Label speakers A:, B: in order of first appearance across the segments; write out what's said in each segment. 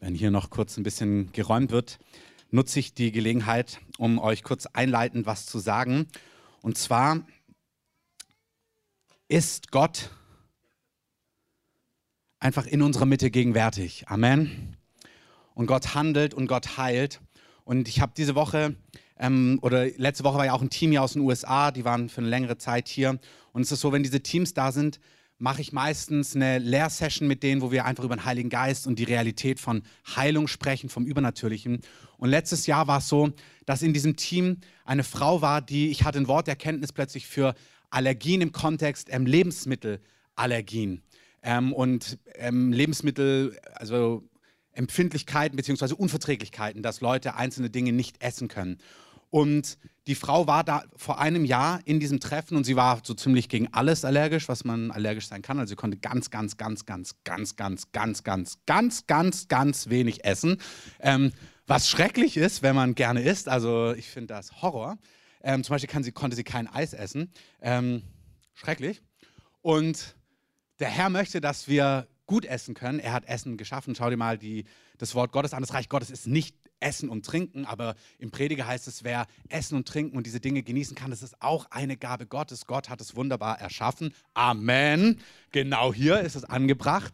A: Wenn hier noch kurz ein bisschen geräumt wird, nutze ich die Gelegenheit, um euch kurz einleitend was zu sagen. Und zwar ist Gott einfach in unserer Mitte gegenwärtig. Amen. Und Gott handelt und Gott heilt. Und ich habe diese Woche ähm, oder letzte Woche war ja auch ein Team hier aus den USA, die waren für eine längere Zeit hier. Und es ist so, wenn diese Teams da sind, mache ich meistens eine Lehrsession mit denen, wo wir einfach über den Heiligen Geist und die Realität von Heilung sprechen, vom Übernatürlichen. Und letztes Jahr war es so, dass in diesem Team eine Frau war, die, ich hatte ein Wort der Erkenntnis plötzlich für Allergien im Kontext ähm, Lebensmittelallergien ähm, und ähm, Lebensmittel, also Empfindlichkeiten bzw. Unverträglichkeiten, dass Leute einzelne Dinge nicht essen können. Und die Frau war da vor einem Jahr in diesem Treffen und sie war so ziemlich gegen alles allergisch, was man allergisch sein kann. Also sie konnte ganz, ganz, ganz, ganz, ganz, ganz, ganz, ganz, ganz, ganz, ganz wenig essen. Ähm, was schrecklich ist, wenn man gerne isst. Also ich finde das Horror. Ähm, zum Beispiel sie, konnte sie kein Eis essen. Ähm, schrecklich. Und der Herr möchte, dass wir gut essen können. Er hat Essen geschaffen. Schau dir mal die, das Wort Gottes an. Das Reich Gottes ist nicht Essen und Trinken, aber im Prediger heißt es, wer Essen und Trinken und diese Dinge genießen kann, das ist auch eine Gabe Gottes. Gott hat es wunderbar erschaffen. Amen. Genau hier ist es angebracht.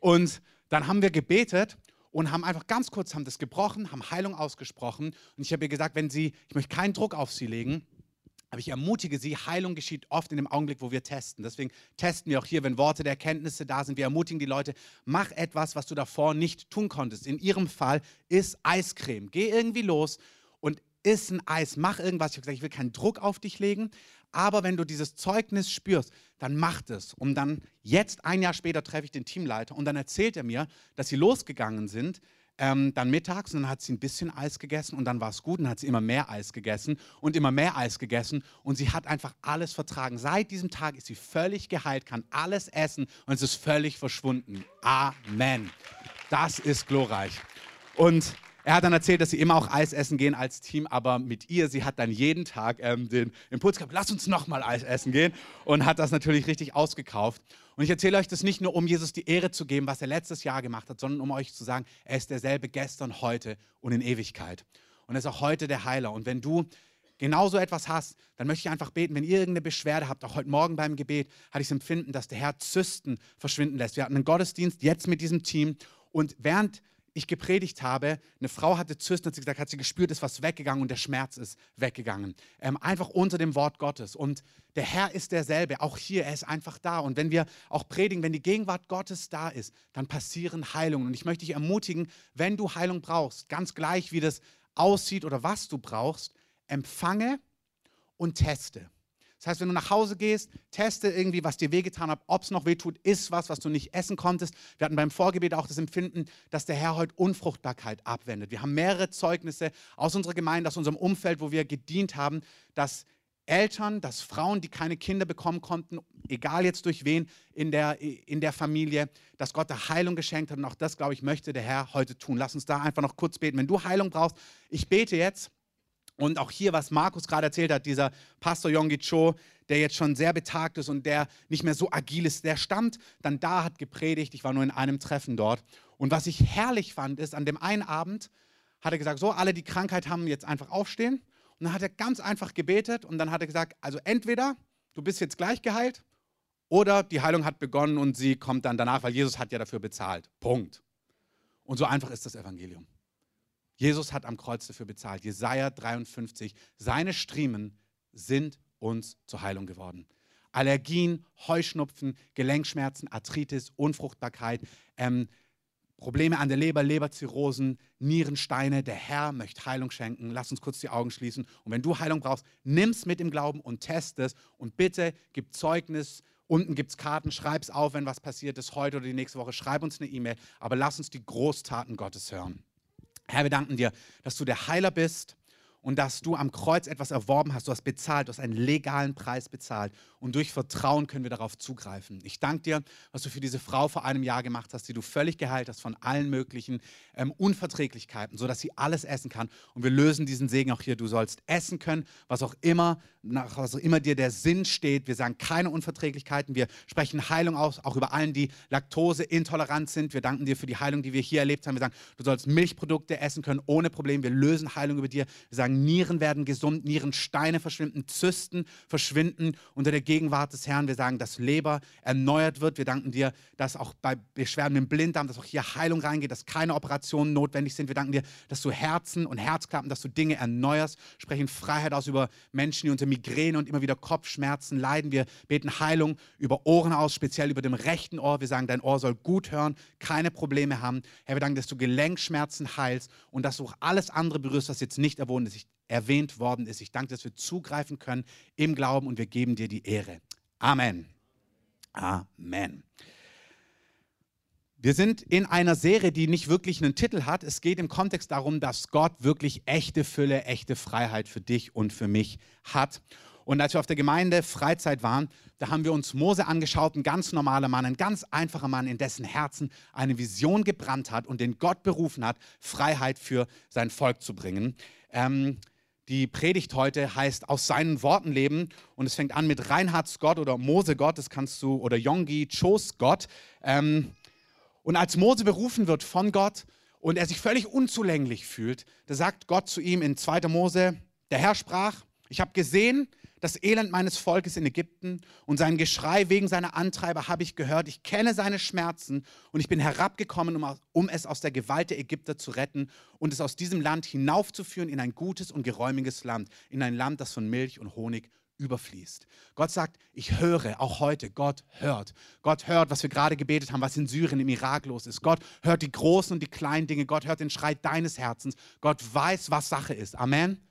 A: Und dann haben wir gebetet und haben einfach ganz kurz haben das gebrochen, haben Heilung ausgesprochen. Und ich habe ihr gesagt, wenn Sie, ich möchte keinen Druck auf Sie legen, aber ich ermutige Sie, Heilung geschieht oft in dem Augenblick, wo wir testen. Deswegen testen wir auch hier, wenn Worte der Erkenntnisse da sind. Wir ermutigen die Leute, mach etwas, was du davor nicht tun konntest. In Ihrem Fall ist Eiscreme. Geh irgendwie los und iss ein Eis. Mach irgendwas. Ich habe gesagt, ich will keinen Druck auf dich legen. Aber wenn du dieses Zeugnis spürst, dann mach es. Und dann jetzt, ein Jahr später, treffe ich den Teamleiter und dann erzählt er mir, dass sie losgegangen sind ähm, dann mittags und dann hat sie ein bisschen Eis gegessen und dann war es gut und dann hat sie immer mehr Eis gegessen und immer mehr Eis gegessen und sie hat einfach alles vertragen. Seit diesem Tag ist sie völlig geheilt, kann alles essen und es ist völlig verschwunden. Amen. Das ist glorreich. Und er hat dann erzählt, dass sie immer auch Eis essen gehen als Team, aber mit ihr, sie hat dann jeden Tag ähm, den Impuls gehabt, lass uns nochmal Eis essen gehen und hat das natürlich richtig ausgekauft. Und ich erzähle euch das nicht nur, um Jesus die Ehre zu geben, was er letztes Jahr gemacht hat, sondern um euch zu sagen, er ist derselbe gestern, heute und in Ewigkeit. Und er ist auch heute der Heiler. Und wenn du genauso etwas hast, dann möchte ich einfach beten, wenn ihr irgendeine Beschwerde habt, auch heute Morgen beim Gebet, hatte ich das Empfinden, dass der Herr Zysten verschwinden lässt. Wir hatten einen Gottesdienst jetzt mit diesem Team und während ich gepredigt habe, eine Frau hatte Zysten, hat sie gesagt, hat sie gespürt, ist was weggegangen und der Schmerz ist weggegangen. Ähm, einfach unter dem Wort Gottes. Und der Herr ist derselbe, auch hier, er ist einfach da. Und wenn wir auch predigen, wenn die Gegenwart Gottes da ist, dann passieren Heilungen. Und ich möchte dich ermutigen, wenn du Heilung brauchst, ganz gleich wie das aussieht oder was du brauchst, empfange und teste. Das heißt, wenn du nach Hause gehst, teste irgendwie, was dir wehgetan hat, ob es noch wehtut, ist was, was du nicht essen konntest. Wir hatten beim Vorgebet auch das Empfinden, dass der Herr heute Unfruchtbarkeit abwendet. Wir haben mehrere Zeugnisse aus unserer Gemeinde, aus unserem Umfeld, wo wir gedient haben, dass Eltern, dass Frauen, die keine Kinder bekommen konnten, egal jetzt durch wen in der, in der Familie, dass Gott da Heilung geschenkt hat. Und auch das, glaube ich, möchte der Herr heute tun. Lass uns da einfach noch kurz beten. Wenn du Heilung brauchst, ich bete jetzt und auch hier, was Markus gerade erzählt hat, dieser Pastor Yonggi Cho, der jetzt schon sehr betagt ist und der nicht mehr so agil ist, der stammt dann da, hat gepredigt. Ich war nur in einem Treffen dort. Und was ich herrlich fand, ist, an dem einen Abend hat er gesagt, so, alle, die Krankheit haben, jetzt einfach aufstehen. Und dann hat er ganz einfach gebetet und dann hat er gesagt, also entweder du bist jetzt gleich geheilt oder die Heilung hat begonnen und sie kommt dann danach, weil Jesus hat ja dafür bezahlt. Punkt. Und so einfach ist das Evangelium. Jesus hat am Kreuz dafür bezahlt. Jesaja 53. Seine Striemen sind uns zur Heilung geworden. Allergien, Heuschnupfen, Gelenkschmerzen, Arthritis, Unfruchtbarkeit, ähm, Probleme an der Leber, Leberzirrhosen, Nierensteine. Der Herr möchte Heilung schenken. Lass uns kurz die Augen schließen. Und wenn du Heilung brauchst, nimm es mit im Glauben und test es. Und bitte gib Zeugnis. Unten gibt es Karten. Schreib es auf, wenn was passiert ist, heute oder die nächste Woche. Schreib uns eine E-Mail. Aber lass uns die Großtaten Gottes hören. Herr, wir danken dir, dass du der Heiler bist und dass du am Kreuz etwas erworben hast. Du hast bezahlt, du hast einen legalen Preis bezahlt. Und durch Vertrauen können wir darauf zugreifen. Ich danke dir, was du für diese Frau vor einem Jahr gemacht hast, die du völlig geheilt hast von allen möglichen ähm, Unverträglichkeiten, sodass sie alles essen kann. Und wir lösen diesen Segen auch hier. Du sollst essen können, was auch immer, nach was auch immer dir der Sinn steht. Wir sagen keine Unverträglichkeiten. Wir sprechen Heilung aus, auch über allen, die Laktose intolerant sind. Wir danken dir für die Heilung, die wir hier erlebt haben. Wir sagen, du sollst Milchprodukte essen können ohne Problem. Wir lösen Heilung über dir. Wir sagen, sagen, Nieren werden gesund, Nierensteine verschwinden, Zysten verschwinden unter der Gegenwart des Herrn. Wir sagen, dass Leber erneuert wird. Wir danken dir, dass auch bei Beschwerden im Blinddarm, dass auch hier Heilung reingeht, dass keine Operationen notwendig sind. Wir danken dir, dass du Herzen und Herzklappen, dass du Dinge erneuerst, sprechen Freiheit aus über Menschen, die unter Migräne und immer wieder Kopfschmerzen leiden. Wir beten Heilung über Ohren aus, speziell über dem rechten Ohr. Wir sagen, dein Ohr soll gut hören, keine Probleme haben. Herr, wir danken, dass du Gelenkschmerzen heilst und dass du auch alles andere berührst, was jetzt nicht erwohnt ist. Erwähnt worden ist. Ich danke, dass wir zugreifen können im Glauben und wir geben dir die Ehre. Amen. Amen. Wir sind in einer Serie, die nicht wirklich einen Titel hat. Es geht im Kontext darum, dass Gott wirklich echte Fülle, echte Freiheit für dich und für mich hat. Und als wir auf der Gemeinde Freizeit waren, da haben wir uns Mose angeschaut, ein ganz normaler Mann, ein ganz einfacher Mann, in dessen Herzen eine Vision gebrannt hat und den Gott berufen hat, Freiheit für sein Volk zu bringen. Ähm, die Predigt heute heißt aus seinen Worten leben und es fängt an mit Reinhards Gott oder Mose Gott, das kannst du, oder Yongi Chos Gott. Ähm, und als Mose berufen wird von Gott und er sich völlig unzulänglich fühlt, da sagt Gott zu ihm in 2. Mose, der Herr sprach, ich habe gesehen, das Elend meines Volkes in Ägypten und sein Geschrei wegen seiner Antreiber habe ich gehört. Ich kenne seine Schmerzen und ich bin herabgekommen, um, es aus der Gewalt der Ägypter zu retten und es aus diesem Land hinaufzuführen in ein gutes und geräumiges Land, in ein Land, das von Milch und Honig überfließt. Gott sagt, ich höre, auch heute, Gott hört. Gott hört, was wir gerade gebetet haben, was in Syrien, im Irak los ist. Gott hört die großen und die kleinen Dinge. Gott hört den Schrei deines Herzens. Gott weiß, was Sache ist. Amen.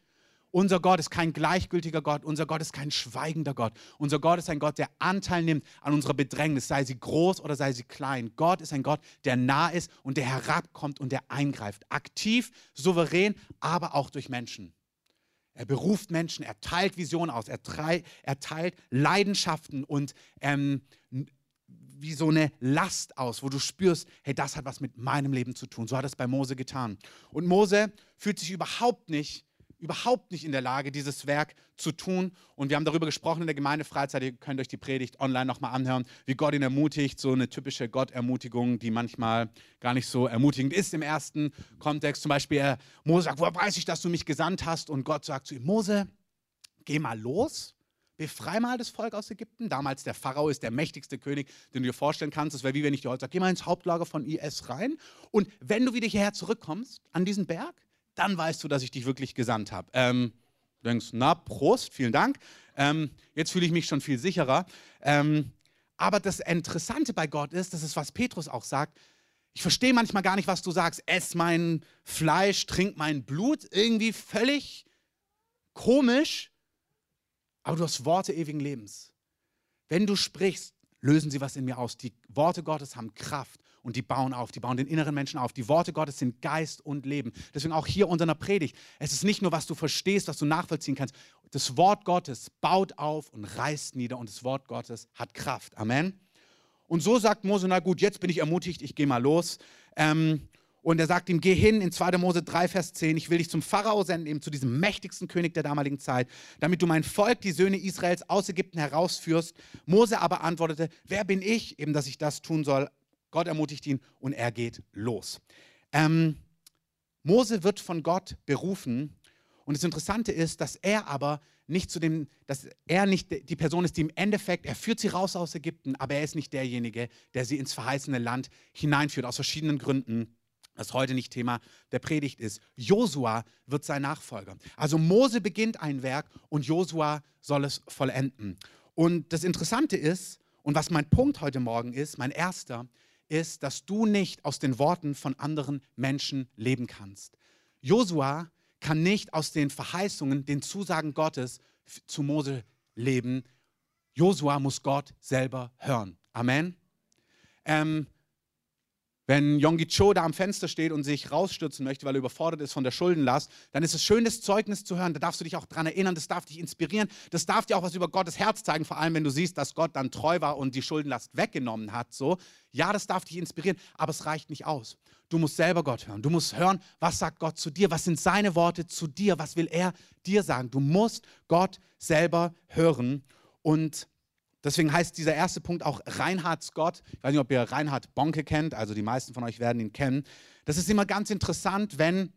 A: Unser Gott ist kein gleichgültiger Gott, unser Gott ist kein schweigender Gott. Unser Gott ist ein Gott, der Anteil nimmt an unserer Bedrängnis, sei sie groß oder sei sie klein. Gott ist ein Gott, der nah ist und der herabkommt und der eingreift. Aktiv, souverän, aber auch durch Menschen. Er beruft Menschen, er teilt Visionen aus, er, er teilt Leidenschaften und ähm, wie so eine Last aus, wo du spürst, hey, das hat was mit meinem Leben zu tun. So hat es bei Mose getan. Und Mose fühlt sich überhaupt nicht überhaupt nicht in der Lage, dieses Werk zu tun. Und wir haben darüber gesprochen in der Gemeindefreizeit. Ihr könnt euch die Predigt online nochmal anhören, wie Gott ihn ermutigt. So eine typische Gott-Ermutigung, die manchmal gar nicht so ermutigend ist im ersten Kontext. Zum Beispiel, er, Mose sagt, woher weiß ich, dass du mich gesandt hast? Und Gott sagt zu ihm, Mose, geh mal los. Befrei mal das Volk aus Ägypten. Damals der Pharao ist der mächtigste König, den du dir vorstellen kannst. Das wäre wie wenn ich dir heute sage, geh mal ins Hauptlager von IS rein. Und wenn du wieder hierher zurückkommst, an diesen Berg, dann weißt du, dass ich dich wirklich gesandt habe. Ähm, du denkst, na, Prost, vielen Dank. Ähm, jetzt fühle ich mich schon viel sicherer. Ähm, aber das Interessante bei Gott ist, das ist, was Petrus auch sagt, ich verstehe manchmal gar nicht, was du sagst. Ess mein Fleisch, trink mein Blut. Irgendwie völlig komisch. Aber du hast Worte ewigen Lebens. Wenn du sprichst, lösen sie was in mir aus. Die Worte Gottes haben Kraft und die bauen auf, die bauen den inneren Menschen auf. Die Worte Gottes sind Geist und Leben. Deswegen auch hier unter einer Predigt. Es ist nicht nur, was du verstehst, was du nachvollziehen kannst. Das Wort Gottes baut auf und reißt nieder und das Wort Gottes hat Kraft. Amen. Und so sagt Mose, na gut, jetzt bin ich ermutigt, ich gehe mal los. Ähm, und er sagt ihm, geh hin in 2. Mose 3, Vers 10, ich will dich zum Pharao senden, eben zu diesem mächtigsten König der damaligen Zeit, damit du mein Volk, die Söhne Israels, aus Ägypten herausführst. Mose aber antwortete, wer bin ich, eben dass ich das tun soll? Gott ermutigt ihn und er geht los. Ähm, Mose wird von Gott berufen und das Interessante ist, dass er aber nicht zu dem, dass er nicht die Person ist, die im Endeffekt, er führt sie raus aus Ägypten, aber er ist nicht derjenige, der sie ins verheißene Land hineinführt, aus verschiedenen Gründen das heute nicht Thema der Predigt ist. Josua wird sein Nachfolger. Also Mose beginnt ein Werk und Josua soll es vollenden. Und das Interessante ist, und was mein Punkt heute Morgen ist, mein erster, ist, dass du nicht aus den Worten von anderen Menschen leben kannst. Josua kann nicht aus den Verheißungen, den Zusagen Gottes zu Mose leben. Josua muss Gott selber hören. Amen. Ähm, Wenn Yonggi Cho da am Fenster steht und sich rausstürzen möchte, weil er überfordert ist von der Schuldenlast, dann ist es schön, das Zeugnis zu hören. Da darfst du dich auch dran erinnern, das darf dich inspirieren, das darf dir auch was über Gottes Herz zeigen, vor allem wenn du siehst, dass Gott dann treu war und die Schuldenlast weggenommen hat. So, ja, das darf dich inspirieren, aber es reicht nicht aus. Du musst selber Gott hören. Du musst hören, was sagt Gott zu dir, was sind seine Worte zu dir, was will er dir sagen. Du musst Gott selber hören und Deswegen heißt dieser erste Punkt auch Reinhards Gott. Ich weiß nicht, ob ihr Reinhard Bonke kennt, also die meisten von euch werden ihn kennen. Das ist immer ganz interessant, wenn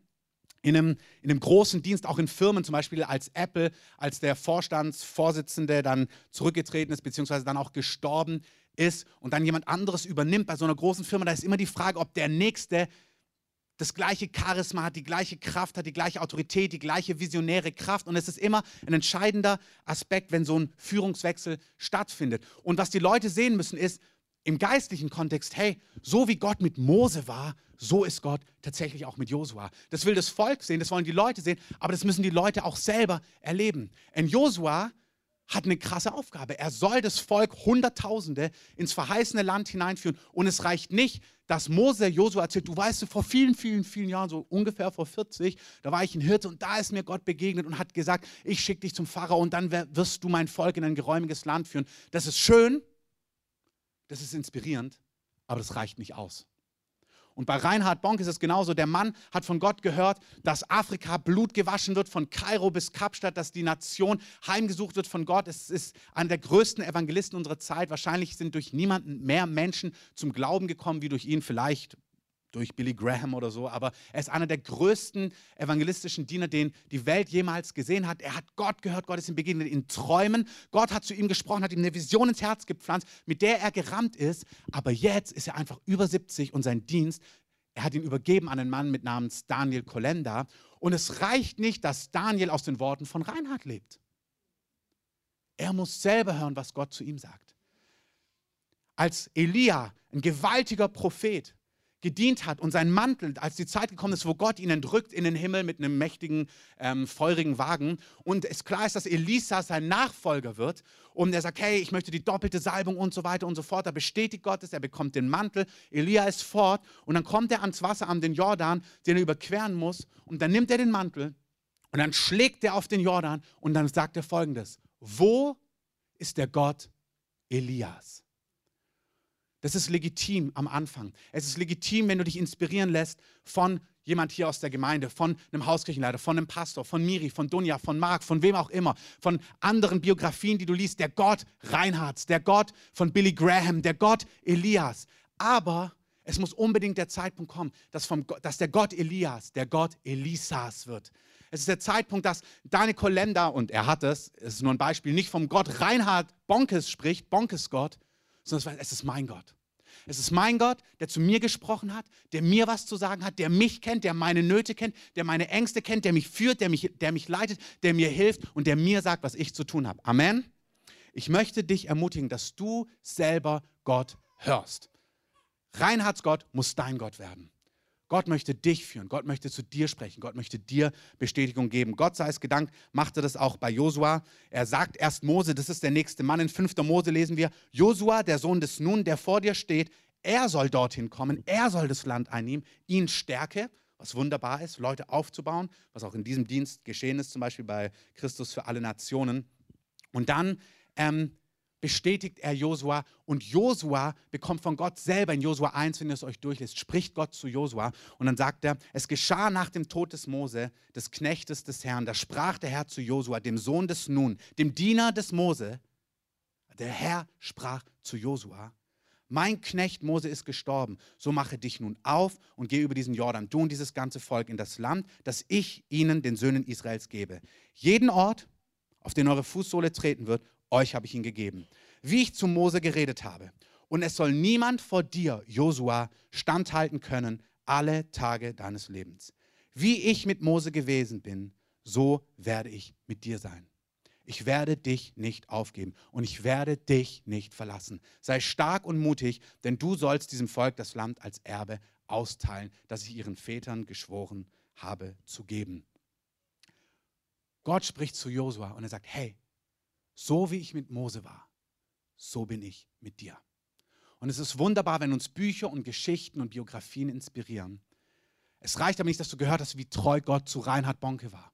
A: in einem, in einem großen Dienst, auch in Firmen, zum Beispiel als Apple, als der Vorstandsvorsitzende dann zurückgetreten ist, beziehungsweise dann auch gestorben ist und dann jemand anderes übernimmt bei so einer großen Firma, da ist immer die Frage, ob der Nächste das gleiche Charisma hat, die gleiche Kraft hat, die gleiche Autorität, die gleiche visionäre Kraft. Und es ist immer ein entscheidender Aspekt, wenn so ein Führungswechsel stattfindet. Und was die Leute sehen müssen, ist im geistlichen Kontext, hey, so wie Gott mit Mose war, so ist Gott tatsächlich auch mit Josua. Das will das Volk sehen, das wollen die Leute sehen, aber das müssen die Leute auch selber erleben. In Josua hat eine krasse Aufgabe. Er soll das Volk Hunderttausende ins verheißene Land hineinführen. Und es reicht nicht, dass Mose Josua erzählt, du weißt, vor vielen, vielen, vielen Jahren, so ungefähr vor 40, da war ich ein Hirte und da ist mir Gott begegnet und hat gesagt, ich schicke dich zum Pharao und dann wirst du mein Volk in ein geräumiges Land führen. Das ist schön, das ist inspirierend, aber das reicht nicht aus. Und bei Reinhard Bonk ist es genauso. Der Mann hat von Gott gehört, dass Afrika Blut gewaschen wird, von Kairo bis Kapstadt, dass die Nation heimgesucht wird von Gott. Es ist einer der größten Evangelisten unserer Zeit. Wahrscheinlich sind durch niemanden mehr Menschen zum Glauben gekommen wie durch ihn. Vielleicht durch Billy Graham oder so, aber er ist einer der größten evangelistischen Diener, den die Welt jemals gesehen hat. Er hat Gott gehört, Gott ist ihm begegnet in Träumen. Gott hat zu ihm gesprochen, hat ihm eine Vision ins Herz gepflanzt, mit der er gerammt ist. Aber jetzt ist er einfach über 70 und sein Dienst, er hat ihn übergeben an einen Mann mit Namens Daniel Kolenda. Und es reicht nicht, dass Daniel aus den Worten von Reinhard lebt. Er muss selber hören, was Gott zu ihm sagt. Als Elia, ein gewaltiger Prophet, gedient hat und sein Mantel, als die Zeit gekommen ist, wo Gott ihn entrückt in den Himmel mit einem mächtigen, ähm, feurigen Wagen. Und es klar ist, dass Elisa sein Nachfolger wird. Und er sagt, hey, ich möchte die doppelte Salbung und so weiter und so fort, da bestätigt Gott es, er bekommt den Mantel, Elia ist fort. Und dann kommt er ans Wasser, an den Jordan, den er überqueren muss. Und dann nimmt er den Mantel und dann schlägt er auf den Jordan. Und dann sagt er folgendes, wo ist der Gott Elias? Das ist legitim am Anfang. Es ist legitim, wenn du dich inspirieren lässt von jemand hier aus der Gemeinde, von einem Hauskirchenleiter, von einem Pastor, von Miri, von Dunja, von Marc, von wem auch immer, von anderen Biografien, die du liest, der Gott Reinhards, der Gott von Billy Graham, der Gott Elias. Aber es muss unbedingt der Zeitpunkt kommen, dass, vom, dass der Gott Elias der Gott Elisas wird. Es ist der Zeitpunkt, dass deine Kolenda, und er hat es, es ist nur ein Beispiel, nicht vom Gott Reinhard Bonkes spricht, Bonkes Gott, sondern es ist mein Gott. Es ist mein Gott, der zu mir gesprochen hat, der mir was zu sagen hat, der mich kennt, der meine Nöte kennt, der meine Ängste kennt, der mich führt, der mich, der mich leitet, der mir hilft und der mir sagt, was ich zu tun habe. Amen. Ich möchte dich ermutigen, dass du selber Gott hörst. Reinhards Gott muss dein Gott werden. Gott möchte dich führen, Gott möchte zu dir sprechen, Gott möchte dir Bestätigung geben. Gott sei es gedankt, machte das auch bei Josua. Er sagt erst Mose, das ist der nächste Mann. In 5. Mose lesen wir, Josua, der Sohn des Nun, der vor dir steht, er soll dorthin kommen, er soll das Land einnehmen, ihn stärke, was wunderbar ist, Leute aufzubauen, was auch in diesem Dienst geschehen ist, zum Beispiel bei Christus für alle Nationen. Und dann ähm, bestätigt er Josua und Josua bekommt von Gott selber in Josua 1, wenn ihr es euch durchlässt, spricht Gott zu Josua und dann sagt er, es geschah nach dem Tod des Mose, des Knechtes des Herrn, da sprach der Herr zu Josua, dem Sohn des Nun, dem Diener des Mose, der Herr sprach zu Josua, mein Knecht Mose ist gestorben, so mache dich nun auf und geh über diesen Jordan, du und dieses ganze Volk in das Land, das ich ihnen, den Söhnen Israels, gebe. Jeden Ort, auf den eure Fußsohle treten wird, euch habe ich ihn gegeben, wie ich zu Mose geredet habe. Und es soll niemand vor dir, Josua, standhalten können alle Tage deines Lebens. Wie ich mit Mose gewesen bin, so werde ich mit dir sein. Ich werde dich nicht aufgeben und ich werde dich nicht verlassen. Sei stark und mutig, denn du sollst diesem Volk das Land als Erbe austeilen, das ich ihren Vätern geschworen habe zu geben. Gott spricht zu Josua und er sagt, hey, so wie ich mit Mose war, so bin ich mit dir. Und es ist wunderbar, wenn uns Bücher und Geschichten und Biografien inspirieren. Es reicht aber nicht, dass du gehört hast, wie treu Gott zu Reinhard Bonke war.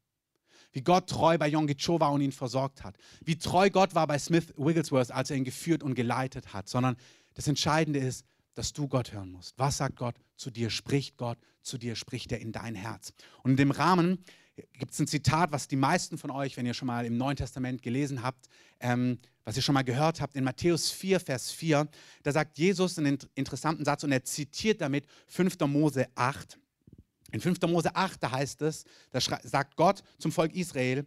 A: Wie Gott treu bei Yonggi Cho war und ihn versorgt hat. Wie treu Gott war bei Smith Wigglesworth, als er ihn geführt und geleitet hat. Sondern das Entscheidende ist, dass du Gott hören musst. Was sagt Gott zu dir? Spricht Gott zu dir? Spricht er in dein Herz? Und in dem Rahmen gibt es ein Zitat, was die meisten von euch, wenn ihr schon mal im Neuen Testament gelesen habt, ähm, was ihr schon mal gehört habt, in Matthäus 4, Vers 4, da sagt Jesus einen interessanten Satz und er zitiert damit 5. Mose 8. In 5. Mose 8, da heißt es, da sagt Gott zum Volk Israel,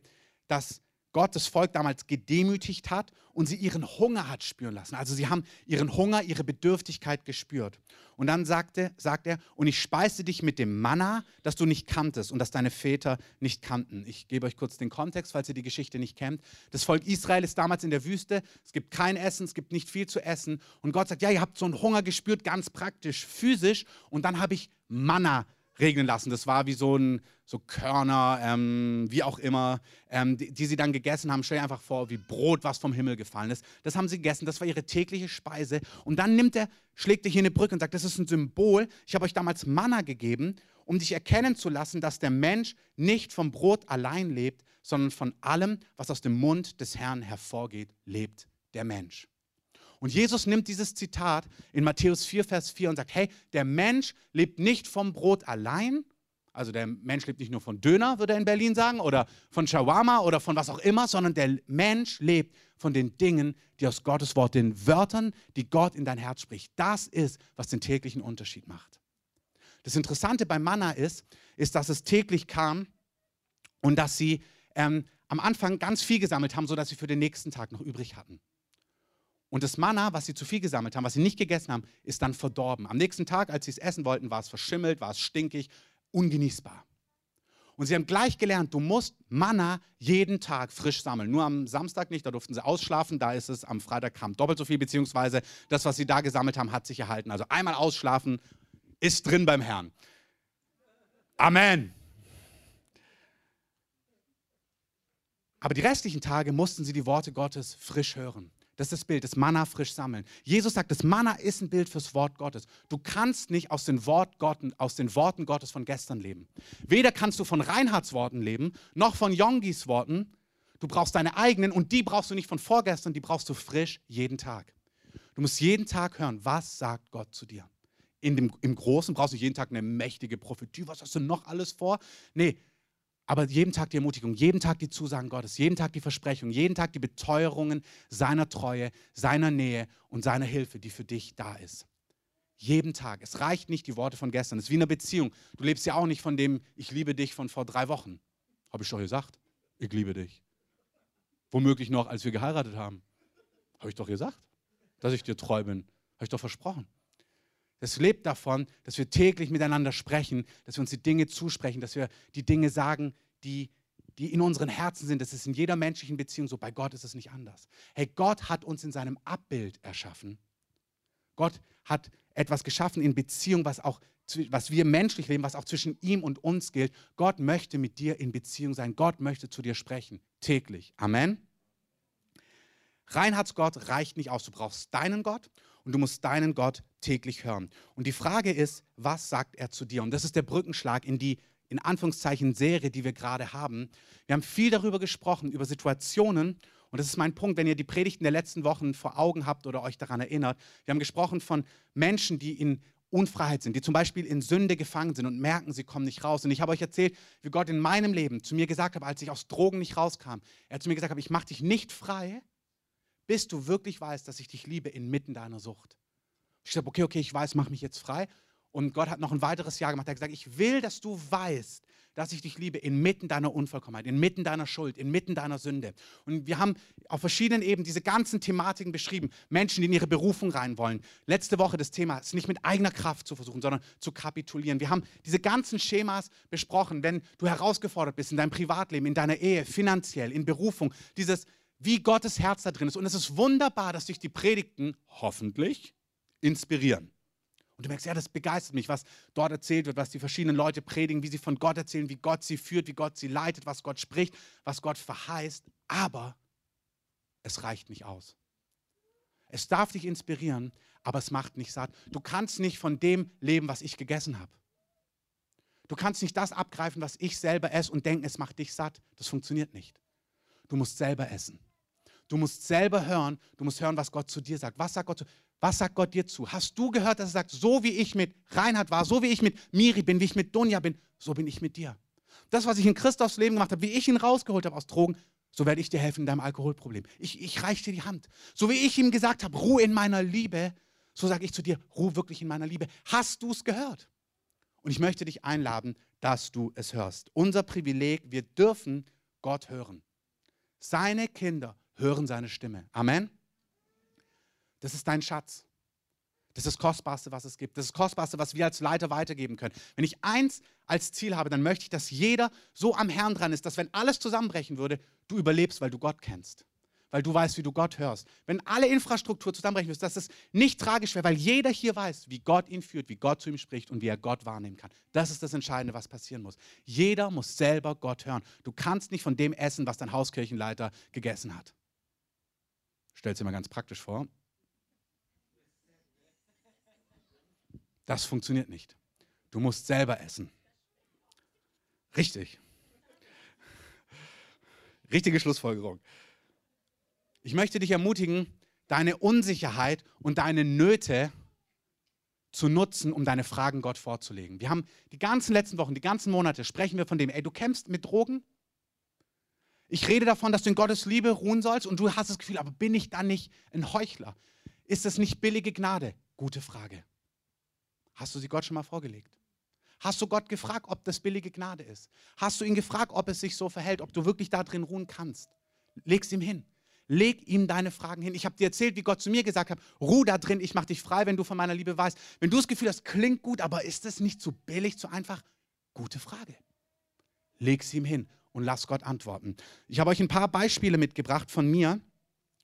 A: dass Gott das Volk damals gedemütigt hat und sie ihren Hunger hat spüren lassen. Also sie haben ihren Hunger, ihre Bedürftigkeit gespürt. Und dann sagte, sagt er, und ich speise dich mit dem Manna, das du nicht kanntest und das deine Väter nicht kannten. Ich gebe euch kurz den Kontext, falls ihr die Geschichte nicht kennt. Das Volk Israel ist damals in der Wüste, es gibt kein Essen, es gibt nicht viel zu essen. Und Gott sagt, ja, ihr habt so einen Hunger gespürt, ganz praktisch, physisch. Und dann habe ich Manna regnen lassen. Das war wie so ein so Körner, ähm, wie auch immer, ähm, die, die, sie dann gegessen haben. Stell dir einfach vor, wie Brot, was vom Himmel gefallen ist. Das haben sie gegessen, das war ihre tägliche Speise. Und dann nimmt er, schlägt er hier eine Brücke und sagt, das ist ein Symbol. Ich habe euch damals Manna gegeben, um dich erkennen zu lassen, dass der Mensch nicht vom Brot allein lebt, sondern von allem, was aus dem Mund des Herrn hervorgeht, lebt der Mensch. Und Jesus nimmt dieses Zitat in Matthäus 4, Vers 4 und sagt, hey, der Mensch lebt nicht vom Brot allein, also der Mensch lebt nicht nur von Döner, würde er in Berlin sagen, oder von Shawarma oder von was auch immer, sondern der Mensch lebt von den Dingen, die aus Gottes Wort, den Wörtern, die Gott in dein Herz spricht. Das ist, was den täglichen Unterschied macht. Das Interessante bei Manna ist, ist, dass es täglich kam und dass sie ähm, am Anfang ganz viel gesammelt haben, sodass sie für den nächsten Tag noch übrig hatten. Und das Manna, was sie zu viel gesammelt haben, was sie nicht gegessen haben, ist dann verdorben. Am nächsten Tag, als sie es essen wollten, war es verschimmelt, war es stinkig, ungenießbar. Und sie haben gleich gelernt, du musst Manna jeden Tag frisch sammeln. Nur am Samstag nicht, da durften sie ausschlafen, da ist es am Freitag kam doppelt so viel, beziehungsweise das, was sie da gesammelt haben, hat sich erhalten. Also einmal ausschlafen ist drin beim Herrn. Amen. Aber die restlichen Tage mussten sie die Worte Gottes frisch hören. Das ist das Bild, das Manna frisch sammeln. Jesus sagt, das Manna ist ein Bild fürs Wort Gottes. Du kannst nicht aus den, Wort Gott, aus den Worten Gottes von gestern leben. Weder kannst du von Reinhards Worten leben, noch von Yongis Worten. Du brauchst deine eigenen und die brauchst du nicht von vorgestern, die brauchst du frisch jeden Tag. Du musst jeden Tag hören, was sagt Gott zu dir. In dem, Im Großen brauchst du jeden Tag eine mächtige Prophetie. Was hast du noch alles vor? Nee, aber jeden Tag die Ermutigung, jeden Tag die Zusagen Gottes, jeden Tag die Versprechung, jeden Tag die Beteuerungen seiner Treue, seiner Nähe und seiner Hilfe, die für dich da ist. Jeden Tag. Es reicht nicht die Worte von gestern. Es ist wie eine Beziehung. Du lebst ja auch nicht von dem, ich liebe dich von vor drei Wochen. Habe ich doch gesagt. Ich liebe dich. Womöglich noch, als wir geheiratet haben. Habe ich doch gesagt, dass ich dir treu bin. Habe ich doch versprochen. Es lebt davon, dass wir täglich miteinander sprechen, dass wir uns die Dinge zusprechen, dass wir die Dinge sagen, die, die in unseren Herzen sind. Das ist in jeder menschlichen Beziehung so. Bei Gott ist es nicht anders. Hey, Gott hat uns in seinem Abbild erschaffen. Gott hat etwas geschaffen in Beziehung, was auch was wir menschlich leben, was auch zwischen ihm und uns gilt. Gott möchte mit dir in Beziehung sein. Gott möchte zu dir sprechen, täglich. Amen. Reinheitsgott reicht nicht aus. Du brauchst deinen Gott und du musst deinen Gott täglich hören. Und die Frage ist, was sagt er zu dir? Und das ist der Brückenschlag in die in Anführungszeichen Serie, die wir gerade haben. Wir haben viel darüber gesprochen, über Situationen. Und das ist mein Punkt, wenn ihr die Predigten der letzten Wochen vor Augen habt oder euch daran erinnert. Wir haben gesprochen von Menschen, die in Unfreiheit sind, die zum Beispiel in Sünde gefangen sind und merken, sie kommen nicht raus. Und ich habe euch erzählt, wie Gott in meinem Leben zu mir gesagt hat, als ich aus Drogen nicht rauskam. Er hat zu mir gesagt, ich mache dich nicht frei, bis du wirklich weißt, dass ich dich liebe inmitten deiner Sucht. Ich sage, okay, okay, ich weiß, mach mich jetzt frei. Und Gott hat noch ein weiteres Jahr gemacht. Er hat gesagt, ich will, dass du weißt, dass ich dich liebe inmitten deiner Unvollkommenheit, inmitten deiner Schuld, inmitten deiner Sünde. Und wir haben auf verschiedenen Ebenen diese ganzen Thematiken beschrieben. Menschen, die in ihre Berufung rein wollen. Letzte Woche das Thema ist nicht mit eigener Kraft zu versuchen, sondern zu kapitulieren. Wir haben diese ganzen Schemas besprochen, wenn du herausgefordert bist in deinem Privatleben, in deiner Ehe, finanziell, in Berufung. Dieses, wie Gottes Herz da drin ist. Und es ist wunderbar, dass dich die Predigten hoffentlich inspirieren. Und du merkst, ja, das begeistert mich, was dort erzählt wird, was die verschiedenen Leute predigen, wie sie von Gott erzählen, wie Gott sie führt, wie Gott sie leitet, was Gott spricht, was Gott verheißt. Aber es reicht nicht aus. Es darf dich inspirieren, aber es macht nicht satt. Du kannst nicht von dem leben, was ich gegessen habe. Du kannst nicht das abgreifen, was ich selber esse und denken, es macht dich satt. Das funktioniert nicht. Du musst selber essen. Du musst selber hören, du musst hören, was Gott zu dir sagt. Was sagt Gott zu, was sagt Gott dir zu? Hast du gehört, dass er sagt, so wie ich mit Reinhard war, so wie ich mit Miri bin, wie ich mit Donja bin, so bin ich mit dir. Das, was ich in Christophs Leben gemacht habe, wie ich ihn rausgeholt habe aus Drogen, so werde ich dir helfen in deinem Alkoholproblem. Ich, ich reiche dir die Hand. So wie ich ihm gesagt habe, ruh in meiner Liebe, so sage ich zu dir, ruh wirklich in meiner Liebe. Hast du es gehört? Und ich möchte dich einladen, dass du es hörst. Unser Privileg, wir dürfen Gott hören. Seine Kinder hören seine Stimme. Amen. Das ist dein Schatz. Das ist das Kostbarste, was es gibt. Das ist das Kostbarste, was wir als Leiter weitergeben können. Wenn ich eins als Ziel habe, dann möchte ich, dass jeder so am Herrn dran ist, dass wenn alles zusammenbrechen würde, du überlebst, weil du Gott kennst. Weil du weißt, wie du Gott hörst. Wenn alle Infrastruktur zusammenbrechen würde, dass es nicht tragisch wäre, weil jeder hier weiß, wie Gott ihn führt, wie Gott zu ihm spricht und wie er Gott wahrnehmen kann. Das ist das Entscheidende, was passieren muss. Jeder muss selber Gott hören. Du kannst nicht von dem essen, was dein Hauskirchenleiter gegessen hat. Stell dir mal ganz praktisch vor. Das funktioniert nicht. Du musst selber essen. Richtig. Richtige Schlussfolgerung. Ich möchte dich ermutigen, deine Unsicherheit und deine Nöte zu nutzen, um deine Fragen Gott vorzulegen. Wir haben die ganzen letzten Wochen, die ganzen Monate sprechen wir von dem, ey, du kämpfst mit Drogen. Ich rede davon, dass du in Gottes Liebe ruhen sollst und du hast das Gefühl, aber bin ich dann nicht ein Heuchler? Ist das nicht billige Gnade? Gute Frage. Hast du sie Gott schon mal vorgelegt? Hast du Gott gefragt, ob das billige Gnade ist? Hast du ihn gefragt, ob es sich so verhält, ob du wirklich da drin ruhen kannst? Leg's ihm hin. Leg ihm deine Fragen hin. Ich habe dir erzählt, wie Gott zu mir gesagt hat, ruh da drin, ich mache dich frei, wenn du von meiner Liebe weißt. Wenn du das Gefühl hast, klingt gut, aber ist es nicht zu billig, zu einfach? Gute Frage. Leg's ihm hin und lass Gott antworten. Ich habe euch ein paar Beispiele mitgebracht von mir,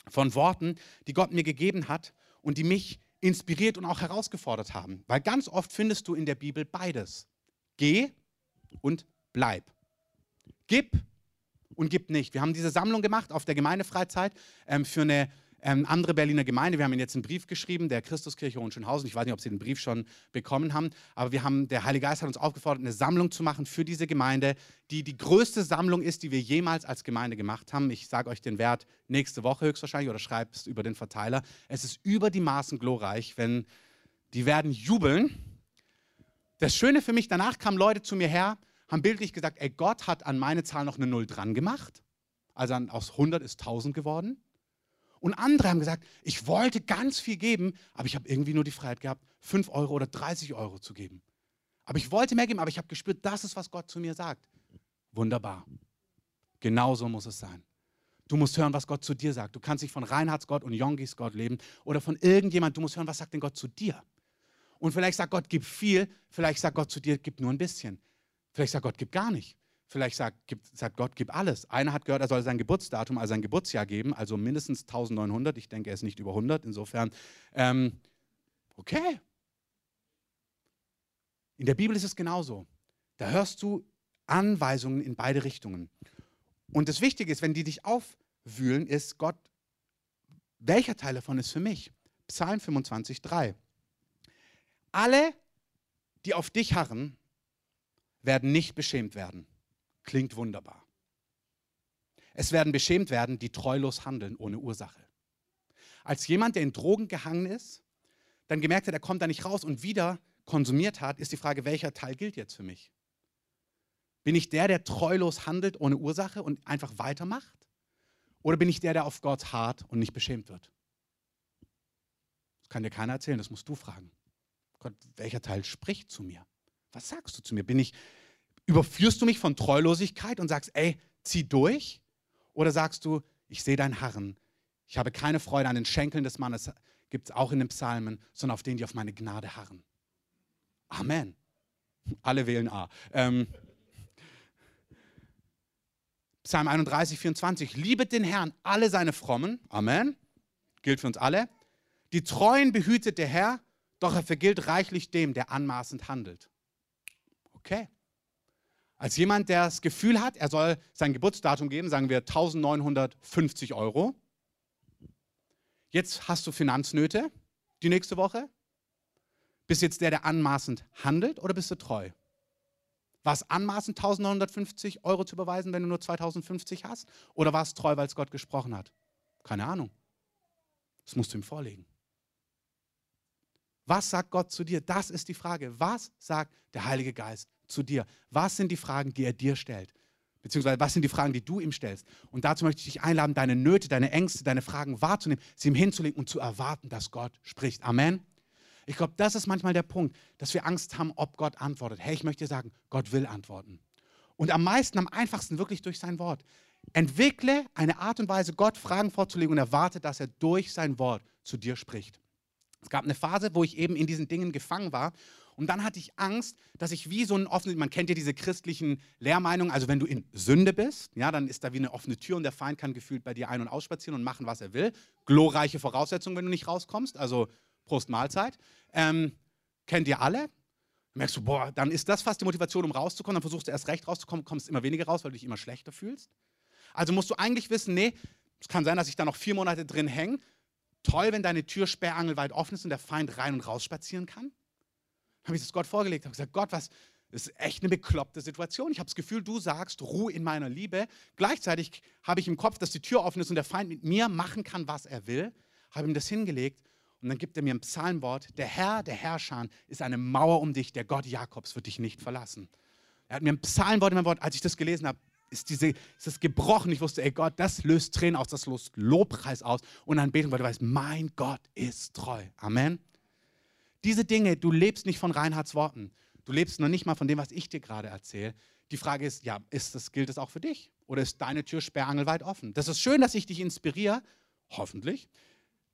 A: von Worten, die Gott mir gegeben hat und die mich inspiriert und auch herausgefordert haben. Weil ganz oft findest du in der Bibel beides. Geh und bleib. Gib und gib nicht. Wir haben diese Sammlung gemacht auf der Gemeindefreizeit ähm, für eine ähm, andere Berliner Gemeinde. Wir haben ihnen jetzt einen Brief geschrieben, der Christuskirche Hohenschönhausen. Ich weiß nicht, ob sie den Brief schon bekommen haben, aber wir haben, der Heilige Geist hat uns aufgefordert, eine Sammlung zu machen für diese Gemeinde, die die größte Sammlung ist, die wir jemals als Gemeinde gemacht haben. Ich sage euch den Wert nächste Woche höchstwahrscheinlich oder schreibe es über den Verteiler. Es ist über die Maßen glorreich, wenn die werden jubeln. Das Schöne für mich, danach kamen Leute zu mir her, haben bildlich gesagt, ey, Gott hat an meine Zahl noch eine Null dran gemacht. Also aus 100 ist 1000 geworden. Und andere haben gesagt, ich wollte ganz viel geben, aber ich habe irgendwie nur die Freiheit gehabt, 5 Euro oder 30 Euro zu geben. Aber ich wollte mehr geben, aber ich habe gespürt, das ist, was Gott zu mir sagt. Wunderbar. Genauso muss es sein. Du musst hören, was Gott zu dir sagt. Du kannst nicht von Reinhards Gott und Jongis Gott leben oder von irgendjemand. Du musst hören, was sagt denn Gott zu dir. Und vielleicht sagt Gott, gib viel. Vielleicht sagt Gott zu dir, gib nur ein bisschen. Vielleicht sagt Gott, gib gar nicht. Vielleicht sagt, gibt, sagt Gott, gib alles. Einer hat gehört, er soll sein Geburtsdatum, also sein Geburtsjahr geben, also mindestens 1900. Ich denke, er ist nicht über 100. Insofern, ähm, okay. In der Bibel ist es genauso. Da hörst du Anweisungen in beide Richtungen. Und das Wichtige ist, wenn die dich aufwühlen, ist Gott, welcher Teil davon ist für mich? Psalm 25, 3. Alle, die auf dich harren, werden nicht beschämt werden. Klingt wunderbar. Es werden beschämt werden, die treulos handeln ohne Ursache. Als jemand, der in Drogen gehangen ist, dann gemerkt hat, er kommt da nicht raus und wieder konsumiert hat, ist die Frage, welcher Teil gilt jetzt für mich? Bin ich der, der treulos handelt ohne Ursache und einfach weitermacht? Oder bin ich der, der auf Gott hart und nicht beschämt wird? Das kann dir keiner erzählen, das musst du fragen. Gott, welcher Teil spricht zu mir? Was sagst du zu mir? Bin ich Überführst du mich von Treulosigkeit und sagst, ey, zieh durch? Oder sagst du, ich sehe dein Harren, ich habe keine Freude an den Schenkeln des Mannes, gibt es auch in den Psalmen, sondern auf denen, die auf meine Gnade harren. Amen. Alle wählen A. Ähm, Psalm 31, 24. Liebet den Herrn, alle seine Frommen. Amen. Gilt für uns alle. Die Treuen behütet der Herr, doch er vergilt reichlich dem, der anmaßend handelt. Okay. Als jemand, der das Gefühl hat, er soll sein Geburtsdatum geben, sagen wir 1950 Euro. Jetzt hast du Finanznöte die nächste Woche. Bist jetzt der, der anmaßend handelt oder bist du treu? War es anmaßend, 1950 Euro zu überweisen, wenn du nur 2050 hast? Oder war es treu, weil es Gott gesprochen hat? Keine Ahnung. Das musst du ihm vorlegen. Was sagt Gott zu dir? Das ist die Frage. Was sagt der Heilige Geist zu dir? Was sind die Fragen, die er dir stellt? Beziehungsweise was sind die Fragen, die du ihm stellst? Und dazu möchte ich dich einladen, deine Nöte, deine Ängste, deine Fragen wahrzunehmen, sie ihm hinzulegen und zu erwarten, dass Gott spricht. Amen. Ich glaube, das ist manchmal der Punkt, dass wir Angst haben, ob Gott antwortet. Hey, ich möchte dir sagen, Gott will antworten. Und am meisten, am einfachsten wirklich durch sein Wort. Entwickle eine Art und Weise, Gott Fragen vorzulegen und erwarte, dass er durch sein Wort zu dir spricht. Es gab eine Phase, wo ich eben in diesen Dingen gefangen war. Und dann hatte ich Angst, dass ich wie so ein offenes, man kennt ja diese christlichen Lehrmeinungen, also wenn du in Sünde bist, ja, dann ist da wie eine offene Tür und der Feind kann gefühlt bei dir ein- und ausspazieren und machen, was er will. Glorreiche Voraussetzungen, wenn du nicht rauskommst, also Prost Mahlzeit. Ähm, kennt ihr alle? Merkst du, boah, dann ist das fast die Motivation, um rauszukommen. Dann versuchst du erst recht rauszukommen, kommst immer weniger raus, weil du dich immer schlechter fühlst. Also musst du eigentlich wissen, nee, es kann sein, dass ich da noch vier Monate drin hänge. Toll, wenn deine Tür sperrangelweit offen ist und der Feind rein und raus spazieren kann. Dann habe ich das Gott vorgelegt, habe gesagt, Gott, was, das ist echt eine bekloppte Situation. Ich habe das Gefühl, du sagst, ruh in meiner Liebe. Gleichzeitig habe ich im Kopf, dass die Tür offen ist und der Feind mit mir machen kann, was er will. Habe ihm das hingelegt und dann gibt er mir ein Psalmwort, der Herr, der Herrscher ist eine Mauer um dich, der Gott Jakobs wird dich nicht verlassen. Er hat mir ein Psalmwort in mein Wort, als ich das gelesen habe, ist, diese, ist das gebrochen. Ich wusste, ey Gott, das löst Tränen aus, das löst Lobpreis aus und Anbetung, weil du weißt, mein Gott ist treu. Amen. Diese Dinge, du lebst nicht von Reinhards Worten. Du lebst noch nicht mal von dem, was ich dir gerade erzähle. Die Frage ist, ja, ist das, gilt das auch für dich? Oder ist deine Tür sperrangelweit offen? Das ist schön, dass ich dich inspiriere, hoffentlich.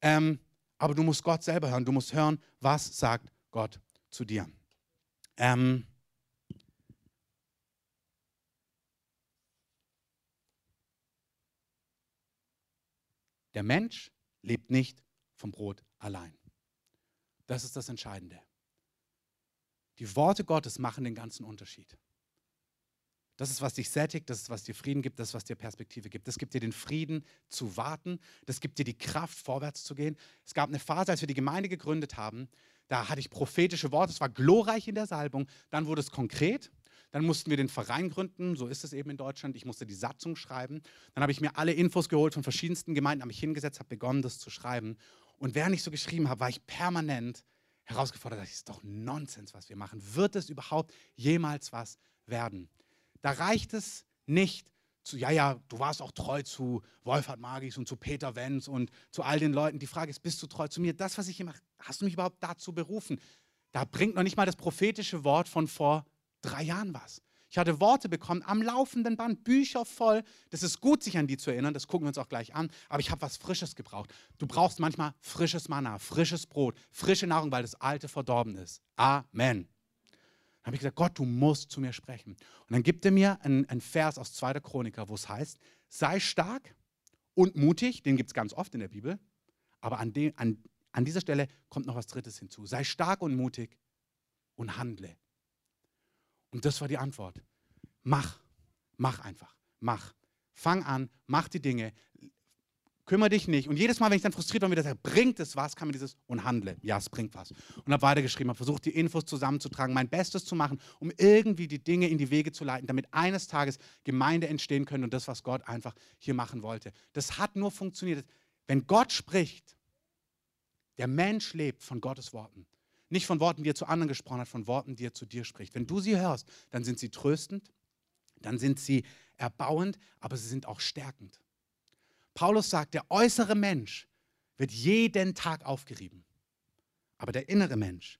A: Ähm, aber du musst Gott selber hören. Du musst hören, was sagt Gott zu dir. Ähm, der Mensch lebt nicht vom Brot allein. Das ist das Entscheidende. Die Worte Gottes machen den ganzen Unterschied. Das ist, was dich sättigt, das ist, was dir Frieden gibt, das ist, was dir Perspektive gibt. Das gibt dir den Frieden zu warten, das gibt dir die Kraft, vorwärts zu gehen. Es gab eine Phase, als wir die Gemeinde gegründet haben, da hatte ich prophetische Worte, es war glorreich in der Salbung, dann wurde es konkret, dann mussten wir den Verein gründen, so ist es eben in Deutschland. Ich musste die Satzung schreiben. Dann habe ich mir alle Infos geholt von verschiedensten Gemeinden, habe mich hingesetzt, habe begonnen, das zu schreiben. Und während ich so geschrieben habe, war ich permanent herausgefordert, das ist doch Nonsens, was wir machen. Wird es überhaupt jemals was werden? Da reicht es nicht zu, ja, ja, du warst auch treu zu Wolfhard Magis und zu Peter Wenz und zu all den Leuten. Die Frage ist, bist du treu zu mir? Das, was ich hier mache, hast du mich überhaupt dazu berufen? Da bringt noch nicht mal das prophetische Wort von vor drei Jahren was. Ich hatte Worte bekommen am laufenden Band, Bücher voll. Das ist gut, sich an die zu erinnern, das gucken wir uns auch gleich an. Aber ich habe was Frisches gebraucht. Du brauchst manchmal frisches Manna, frisches Brot, frische Nahrung, weil das Alte verdorben ist. Amen. Dann habe ich gesagt, Gott, du musst zu mir sprechen. Und dann gibt er mir einen, einen Vers aus 2. Chroniker, wo es heißt, sei stark und mutig, den gibt es ganz oft in der Bibel, aber an, de, an, an dieser Stelle kommt noch was Drittes hinzu. Sei stark und mutig und handle. Und das war die Antwort. Mach, mach einfach, mach. Fang an, mach die Dinge, kümmere dich nicht. Und jedes Mal, wenn ich dann frustriert war, wieder sage, bringt es was, kann mir dieses und handle. Ja, es bringt was. Und habe weitergeschrieben, habe versucht, die Infos zusammenzutragen, mein Bestes zu machen, um irgendwie die Dinge in die Wege zu leiten, damit eines Tages Gemeinde entstehen können und das, was Gott einfach hier machen wollte. Das hat nur funktioniert. Wenn Gott spricht, der Mensch lebt von Gottes Worten. Nicht von Worten, die er zu anderen gesprochen hat, von Worten, die er zu dir spricht. Wenn du sie hörst, dann sind sie tröstend, dann sind sie erbauend, aber sie sind auch stärkend. Paulus sagt, der äußere Mensch wird jeden Tag aufgerieben, aber der innere Mensch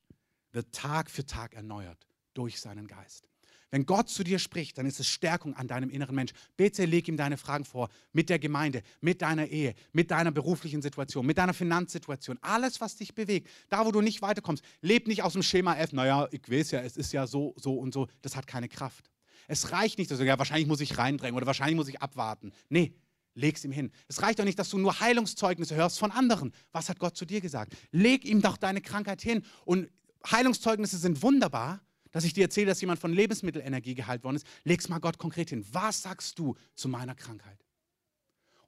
A: wird Tag für Tag erneuert durch seinen Geist. Wenn Gott zu dir spricht, dann ist es Stärkung an deinem inneren Mensch. Bitte leg ihm deine Fragen vor, mit der Gemeinde, mit deiner Ehe, mit deiner beruflichen Situation, mit deiner Finanzsituation, alles, was dich bewegt. Da, wo du nicht weiterkommst, leb nicht aus dem Schema F, naja, ich weiß ja, es ist ja so, so und so. Das hat keine Kraft. Es reicht nicht, dass du, ja, wahrscheinlich muss ich reindrängen oder wahrscheinlich muss ich abwarten. Nee, leg's ihm hin. Es reicht doch nicht, dass du nur Heilungszeugnisse hörst von anderen. Was hat Gott zu dir gesagt? Leg ihm doch deine Krankheit hin. Und Heilungszeugnisse sind wunderbar, dass ich dir erzähle, dass jemand von Lebensmittelenergie geheilt worden ist. Leg's mal Gott konkret hin. Was sagst du zu meiner Krankheit?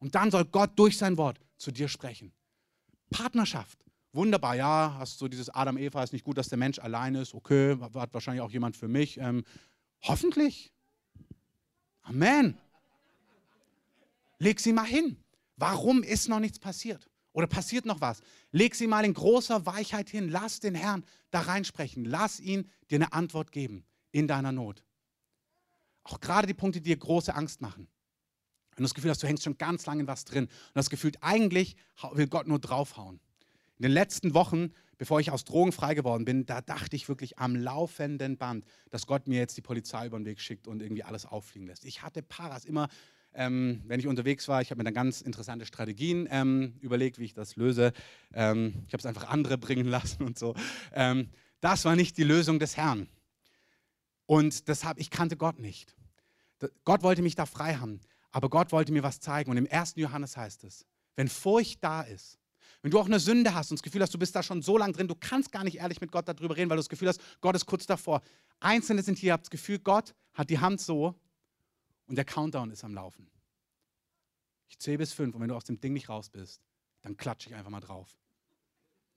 A: Und dann soll Gott durch sein Wort zu dir sprechen. Partnerschaft. Wunderbar, ja, hast du dieses Adam-Eva, ist nicht gut, dass der Mensch allein ist. Okay, hat wahrscheinlich auch jemand für mich. Ähm, hoffentlich. Amen. Leg sie mal hin. Warum ist noch nichts passiert? Oder passiert noch was? Leg sie mal in großer Weichheit hin. Lass den Herrn da reinsprechen. Lass ihn dir eine Antwort geben in deiner Not. Auch gerade die Punkte, die dir große Angst machen. Wenn du das Gefühl hast, du hängst schon ganz lange in was drin und das Gefühl, eigentlich will Gott nur draufhauen. In den letzten Wochen, bevor ich aus Drogen frei geworden bin, da dachte ich wirklich am laufenden Band, dass Gott mir jetzt die Polizei über den Weg schickt und irgendwie alles auffliegen lässt. Ich hatte Paras immer ähm, wenn ich unterwegs war. Ich habe mir dann ganz interessante Strategien ähm, überlegt, wie ich das löse. Ähm, ich habe es einfach andere bringen lassen und so. Ähm, das war nicht die Lösung des Herrn. Und deshalb, ich kannte Gott nicht. Gott wollte mich da frei haben, aber Gott wollte mir was zeigen. Und im 1. Johannes heißt es, wenn Furcht da ist, wenn du auch eine Sünde hast und das Gefühl hast, du bist da schon so lange drin, du kannst gar nicht ehrlich mit Gott darüber reden, weil du das Gefühl hast, Gott ist kurz davor. Einzelne sind hier, habt das Gefühl, Gott hat die Hand so und der Countdown ist am Laufen. Ich zähle bis fünf und wenn du aus dem Ding nicht raus bist, dann klatsche ich einfach mal drauf.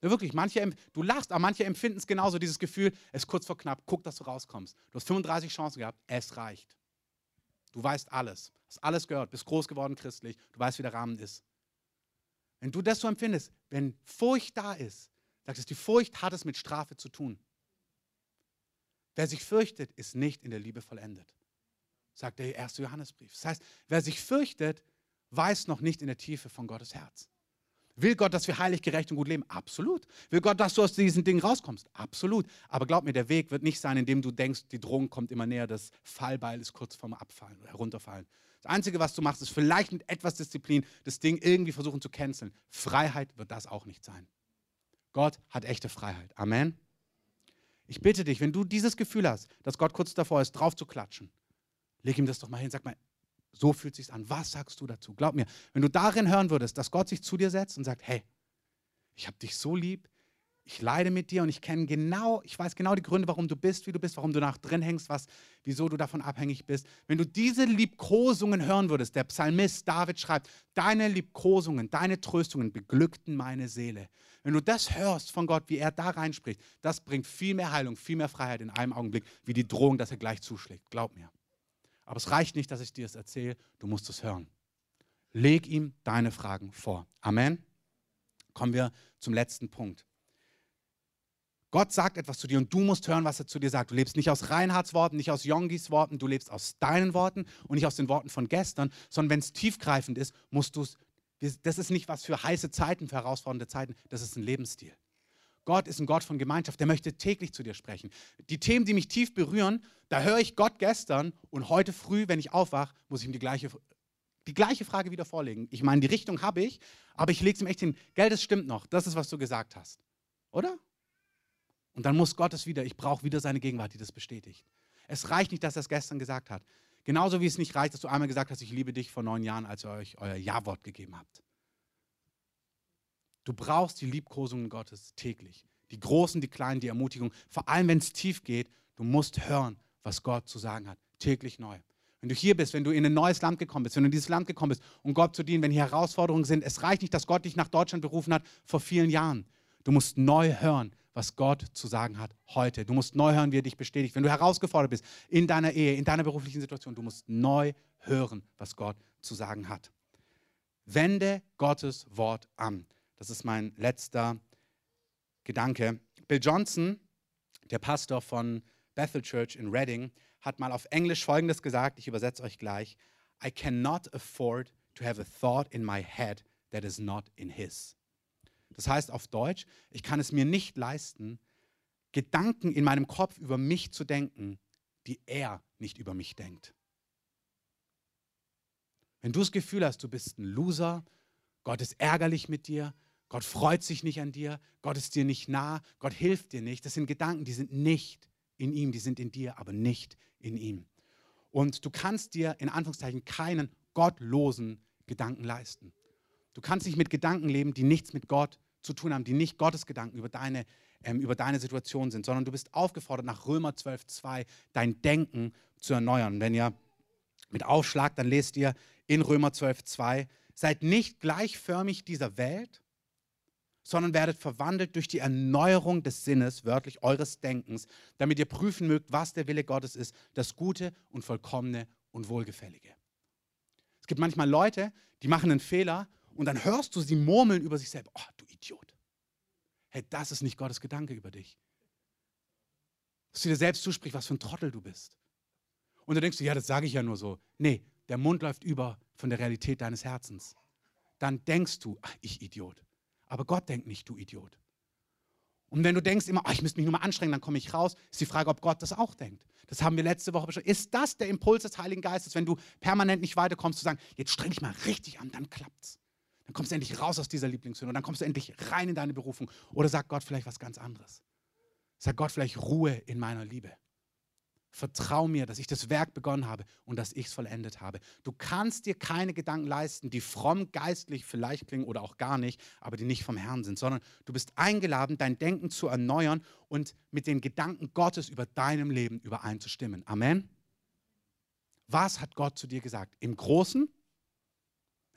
A: Ja, wirklich, manche, du lachst, aber manche empfinden es genauso, dieses Gefühl, es ist kurz vor knapp, guck, dass du rauskommst. Du hast 35 Chancen gehabt, es reicht. Du weißt alles, hast alles gehört, bist groß geworden christlich, du weißt, wie der Rahmen ist. Wenn du das so empfindest, wenn Furcht da ist, sagst du, die Furcht hat es mit Strafe zu tun. Wer sich fürchtet, ist nicht in der Liebe vollendet sagt der erste Johannesbrief. Das heißt, wer sich fürchtet, weiß noch nicht in der Tiefe von Gottes Herz. Will Gott, dass wir heilig, gerecht und gut leben? Absolut. Will Gott, dass du aus diesen Dingen rauskommst? Absolut. Aber glaub mir, der Weg wird nicht sein, indem du denkst, die Drohung kommt immer näher, das Fallbeil ist kurz vorm Abfallen oder herunterfallen. Das Einzige, was du machst, ist vielleicht mit etwas Disziplin das Ding irgendwie versuchen zu canceln. Freiheit wird das auch nicht sein. Gott hat echte Freiheit. Amen. Ich bitte dich, wenn du dieses Gefühl hast, dass Gott kurz davor ist, drauf zu klatschen, Leg ihm das doch mal hin, sag mal, so fühlt sich's an. Was sagst du dazu? Glaub mir, wenn du darin hören würdest, dass Gott sich zu dir setzt und sagt, hey, ich habe dich so lieb, ich leide mit dir und ich kenne genau, ich weiß genau die Gründe, warum du bist, wie du bist, warum du nach drin hängst, was, wieso du davon abhängig bist. Wenn du diese Liebkosungen hören würdest, der Psalmist David schreibt, deine Liebkosungen, deine Tröstungen beglückten meine Seele. Wenn du das hörst von Gott, wie er da reinspricht, das bringt viel mehr Heilung, viel mehr Freiheit in einem Augenblick, wie die Drohung, dass er gleich zuschlägt. Glaub mir. Aber es reicht nicht, dass ich dir das erzähle, du musst es hören. Leg ihm deine Fragen vor. Amen. Kommen wir zum letzten Punkt. Gott sagt etwas zu dir und du musst hören, was er zu dir sagt. Du lebst nicht aus Reinhards Worten, nicht aus Jongis Worten, du lebst aus deinen Worten und nicht aus den Worten von gestern, sondern wenn es tiefgreifend ist, musst du es, das ist nicht was für heiße Zeiten, für herausfordernde Zeiten, das ist ein Lebensstil. Gott ist ein Gott von Gemeinschaft, der möchte täglich zu dir sprechen. Die Themen, die mich tief berühren, da höre ich Gott gestern und heute früh, wenn ich aufwache, muss ich ihm die gleiche, die gleiche Frage wieder vorlegen. Ich meine, die Richtung habe ich, aber ich lege es ihm echt hin. Gell, das stimmt noch. Das ist, was du gesagt hast. Oder? Und dann muss Gott es wieder, ich brauche wieder seine Gegenwart, die das bestätigt. Es reicht nicht, dass er es gestern gesagt hat. Genauso wie es nicht reicht, dass du einmal gesagt hast, ich liebe dich vor neun Jahren, als ihr euch euer Ja-Wort gegeben habt. Du brauchst die Liebkosungen Gottes täglich. Die großen, die kleinen, die Ermutigung. Vor allem, wenn es tief geht, du musst hören, was Gott zu sagen hat. Täglich neu. Wenn du hier bist, wenn du in ein neues Land gekommen bist, wenn du in dieses Land gekommen bist, um Gott zu dienen, wenn hier Herausforderungen sind, es reicht nicht, dass Gott dich nach Deutschland berufen hat vor vielen Jahren. Du musst neu hören, was Gott zu sagen hat heute. Du musst neu hören, wie er dich bestätigt. Wenn du herausgefordert bist in deiner Ehe, in deiner beruflichen Situation, du musst neu hören, was Gott zu sagen hat. Wende Gottes Wort an. Das ist mein letzter Gedanke. Bill Johnson, der Pastor von Bethel Church in Reading, hat mal auf Englisch Folgendes gesagt, ich übersetze euch gleich. I cannot afford to have a thought in my head that is not in his. Das heißt auf Deutsch, ich kann es mir nicht leisten, Gedanken in meinem Kopf über mich zu denken, die er nicht über mich denkt. Wenn du das Gefühl hast, du bist ein Loser, Gott ist ärgerlich mit dir, Gott freut sich nicht an dir, Gott ist dir nicht nah, Gott hilft dir nicht. Das sind Gedanken, die sind nicht in ihm, die sind in dir, aber nicht in ihm. Und du kannst dir in Anführungszeichen keinen gottlosen Gedanken leisten. Du kannst nicht mit Gedanken leben, die nichts mit Gott zu tun haben, die nicht Gottes Gedanken über deine, ähm, über deine Situation sind, sondern du bist aufgefordert, nach Römer 12,2 dein Denken zu erneuern. Wenn ihr mit aufschlagt, dann lest ihr in Römer 12,2, seid nicht gleichförmig dieser Welt, sondern werdet verwandelt durch die Erneuerung des Sinnes, wörtlich eures Denkens, damit ihr prüfen mögt, was der Wille Gottes ist, das Gute und Vollkommene und Wohlgefällige. Es gibt manchmal Leute, die machen einen Fehler und dann hörst du sie murmeln über sich selbst. Oh, du Idiot. Hey, das ist nicht Gottes Gedanke über dich. Dass du dir selbst zusprichst, was für ein Trottel du bist. Und dann denkst du, ja, das sage ich ja nur so. Nee, der Mund läuft über von der Realität deines Herzens. Dann denkst du, ach, ich Idiot. Aber Gott denkt nicht, du Idiot. Und wenn du denkst immer, ach, ich müsste mich nur mal anstrengen, dann komme ich raus, ist die Frage, ob Gott das auch denkt. Das haben wir letzte Woche besprochen. Ist das der Impuls des Heiligen Geistes, wenn du permanent nicht weiterkommst, zu sagen, jetzt streng dich mal richtig an, dann klappt's. Dann kommst du endlich raus aus dieser Lieblingshöhle und dann kommst du endlich rein in deine Berufung. Oder sagt Gott vielleicht was ganz anderes. Sagt Gott vielleicht Ruhe in meiner Liebe. Vertrau mir, dass ich das Werk begonnen habe und dass ich es vollendet habe. Du kannst dir keine Gedanken leisten, die fromm geistlich vielleicht klingen oder auch gar nicht, aber die nicht vom Herrn sind, sondern du bist eingeladen, dein Denken zu erneuern und mit den Gedanken Gottes über deinem Leben übereinzustimmen. Amen. Was hat Gott zu dir gesagt? Im Großen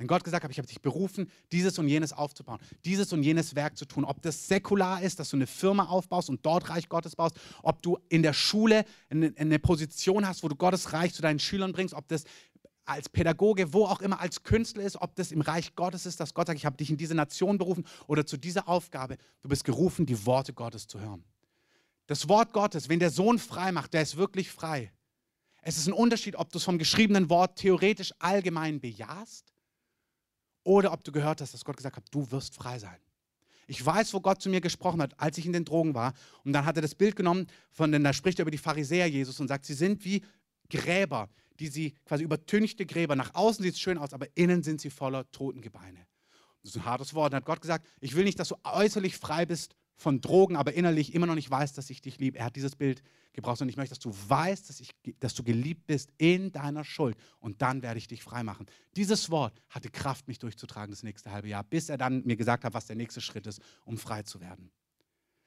A: wenn Gott gesagt hat, ich habe dich berufen, dieses und jenes aufzubauen, dieses und jenes Werk zu tun, ob das säkular ist, dass du eine Firma aufbaust und dort Reich Gottes baust, ob du in der Schule eine, Position hast, wo du Gottes Reich zu deinen Schülern bringst, ob das als Pädagoge, wo auch immer, als Künstler ist, ob das im Reich Gottes ist, dass Gott sagt, ich habe dich in diese Nation berufen oder zu dieser Aufgabe. Du bist gerufen, die Worte Gottes zu hören. Das Wort Gottes, wenn der Sohn frei macht, der ist wirklich frei. Es ist ein Unterschied, ob du es vom geschriebenen Wort theoretisch allgemein bejahst oder ob du gehört hast, dass Gott gesagt hat, du wirst frei sein. Ich weiß, wo Gott zu mir gesprochen hat, als ich in den Drogen war. Und dann hat er das Bild genommen, von denn da spricht er über die Pharisäer Jesus und sagt, sie sind wie Gräber, die sie quasi übertünchte Gräber. Nach außen sieht es schön aus, aber innen sind sie voller Totengebeine. Das ist ein hartes Wort. Dann hat Gott gesagt, ich will nicht, dass du äußerlich frei bist von Drogen, aber innerlich immer noch nicht weißt, dass ich dich liebe. Er hat dieses Bild gebraucht und ich möchte, dass du weißt, dass, ich, dass du geliebt bist in deiner Schuld und dann werde ich dich frei machen. Dieses Wort hatte Kraft, mich durchzutragen das nächste halbe Jahr, bis er dann mir gesagt hat, was der nächste Schritt ist, um frei zu werden.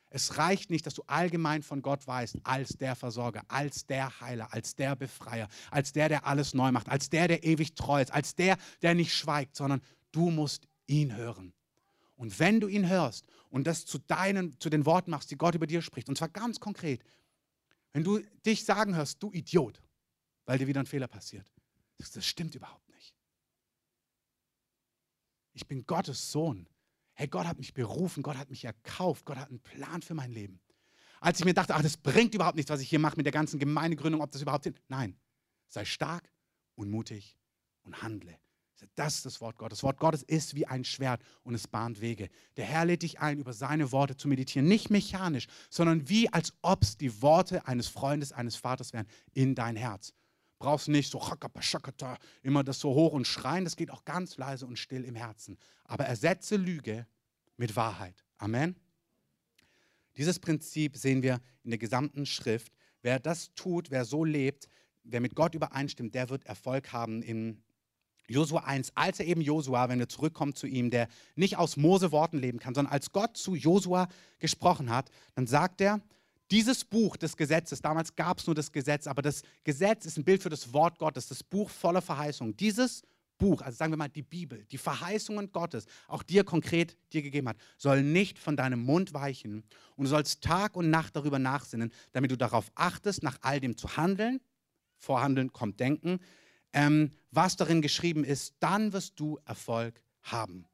A: Es reicht nicht, dass du allgemein von Gott weißt, als der Versorger, als der Heiler, als der Befreier, als der, der alles neu macht, als der, der ewig treu ist, als der, der nicht schweigt, sondern du musst ihn hören. Und wenn du ihn hörst und das zu deinen, zu den Worten machst, die Gott über dir spricht, und zwar ganz konkret, wenn du dich sagen hörst, du Idiot, weil dir wieder ein Fehler passiert, das stimmt überhaupt nicht. Ich bin Gottes Sohn. Hey, Gott hat mich berufen, Gott hat mich erkauft, Gott hat einen Plan für mein Leben. Als ich mir dachte, ach, das bringt überhaupt nichts, was ich hier mache mit der ganzen Gemeindegründung, ob das überhaupt sind. Nein, sei stark und mutig und handle. Das ist das Wort Gottes. Das Wort Gottes ist wie ein Schwert und es bahnt Wege. Der Herr lädt dich ein, über seine Worte zu meditieren. Nicht mechanisch, sondern wie als ob es die Worte eines Freundes, eines Vaters wären in dein Herz. Brauchst nicht so immer das so hoch und schreien. Das geht auch ganz leise und still im Herzen. Aber ersetze Lüge mit Wahrheit. Amen. Dieses Prinzip sehen wir in der gesamten Schrift. Wer das tut, wer so lebt, wer mit Gott übereinstimmt, der wird Erfolg haben in Josua 1, als er eben Josua, wenn wir zurückkommen zu ihm, der nicht aus Mose Worten leben kann, sondern als Gott zu Josua gesprochen hat, dann sagt er, dieses Buch des Gesetzes, damals gab es nur das Gesetz, aber das Gesetz ist ein Bild für das Wort Gottes, das Buch voller Verheißungen. Dieses Buch, also sagen wir mal die Bibel, die Verheißungen Gottes, auch dir konkret dir gegeben hat, soll nicht von deinem Mund weichen und du sollst Tag und Nacht darüber nachsinnen, damit du darauf achtest, nach all dem zu handeln. Vorhandeln kommt Denken, ähm, was darin geschrieben ist, dann wirst du Erfolg haben.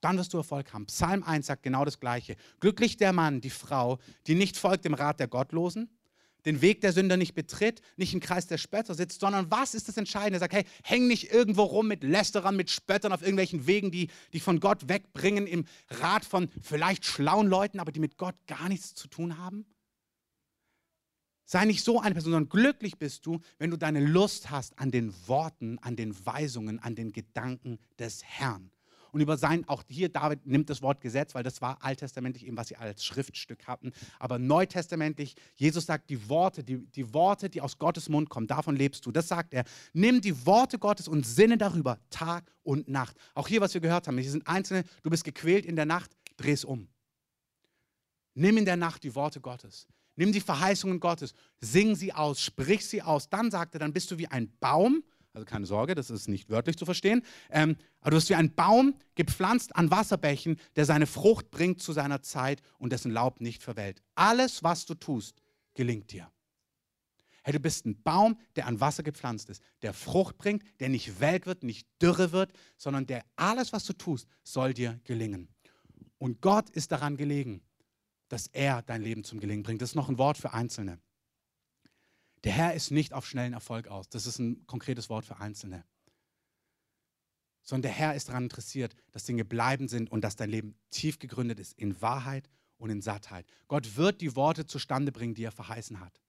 A: Dann wirst du Erfolg haben. Psalm 1 sagt genau das Gleiche. Glücklich der Mann, die Frau, die nicht folgt dem Rat der Gottlosen, den Weg der Sünder nicht betritt, nicht im Kreis der Spötter sitzt, sondern was ist das Entscheidende? Er sagt, hey, häng nicht irgendwo rum mit Lästerern, mit Spöttern auf irgendwelchen Wegen, die dich von Gott wegbringen, im Rat von vielleicht schlauen Leuten, aber die mit Gott gar nichts zu tun haben. Sei nicht so eine Person, sondern glücklich bist du, wenn du deine Lust hast an den Worten, an den Weisungen, an den Gedanken des Herrn. Und über sein, auch hier David nimmt das Wort Gesetz, weil das war alttestamentlich eben, was sie als Schriftstück hatten. Aber neutestamentlich, Jesus sagt, die Worte, die, die Worte, die aus Gottes Mund kommen, davon lebst du. Das sagt er. Nimm die Worte Gottes und sinne darüber, Tag und Nacht. Auch hier, was wir gehört haben, hier sind einzelne, du bist gequält in der Nacht, dreh es um. Nimm in der Nacht die Worte Gottes. Nimm die Verheißungen Gottes, sing sie aus, sprich sie aus. Dann sagt er, dann bist du wie ein Baum, Also keine Sorge, das ist nicht wörtlich zu verstehen. Ähm, aber du wirst wie ein Baum gepflanzt an Wasserbächen, der seine Frucht bringt zu seiner Zeit und dessen Laub nicht verwelkt. Alles, was du tust, gelingt dir. Hey, du bist ein Baum, der an Wasser gepflanzt ist, der Frucht bringt, der nicht welk wird, nicht dürre wird, sondern der alles, was du tust, soll dir gelingen. Und Gott ist daran gelegen, dass er dein Leben zum Gelingen bringt. Das ist noch ein Wort für Einzelne. Der Herr ist nicht auf schnellen Erfolg aus. Das ist ein konkretes Wort für Einzelne. Sondern der Herr ist daran interessiert, dass Dinge bleiben sind und dass dein Leben tief gegründet ist in Wahrheit und in Sattheit. Gott wird die Worte zustande bringen, die er verheißen hat.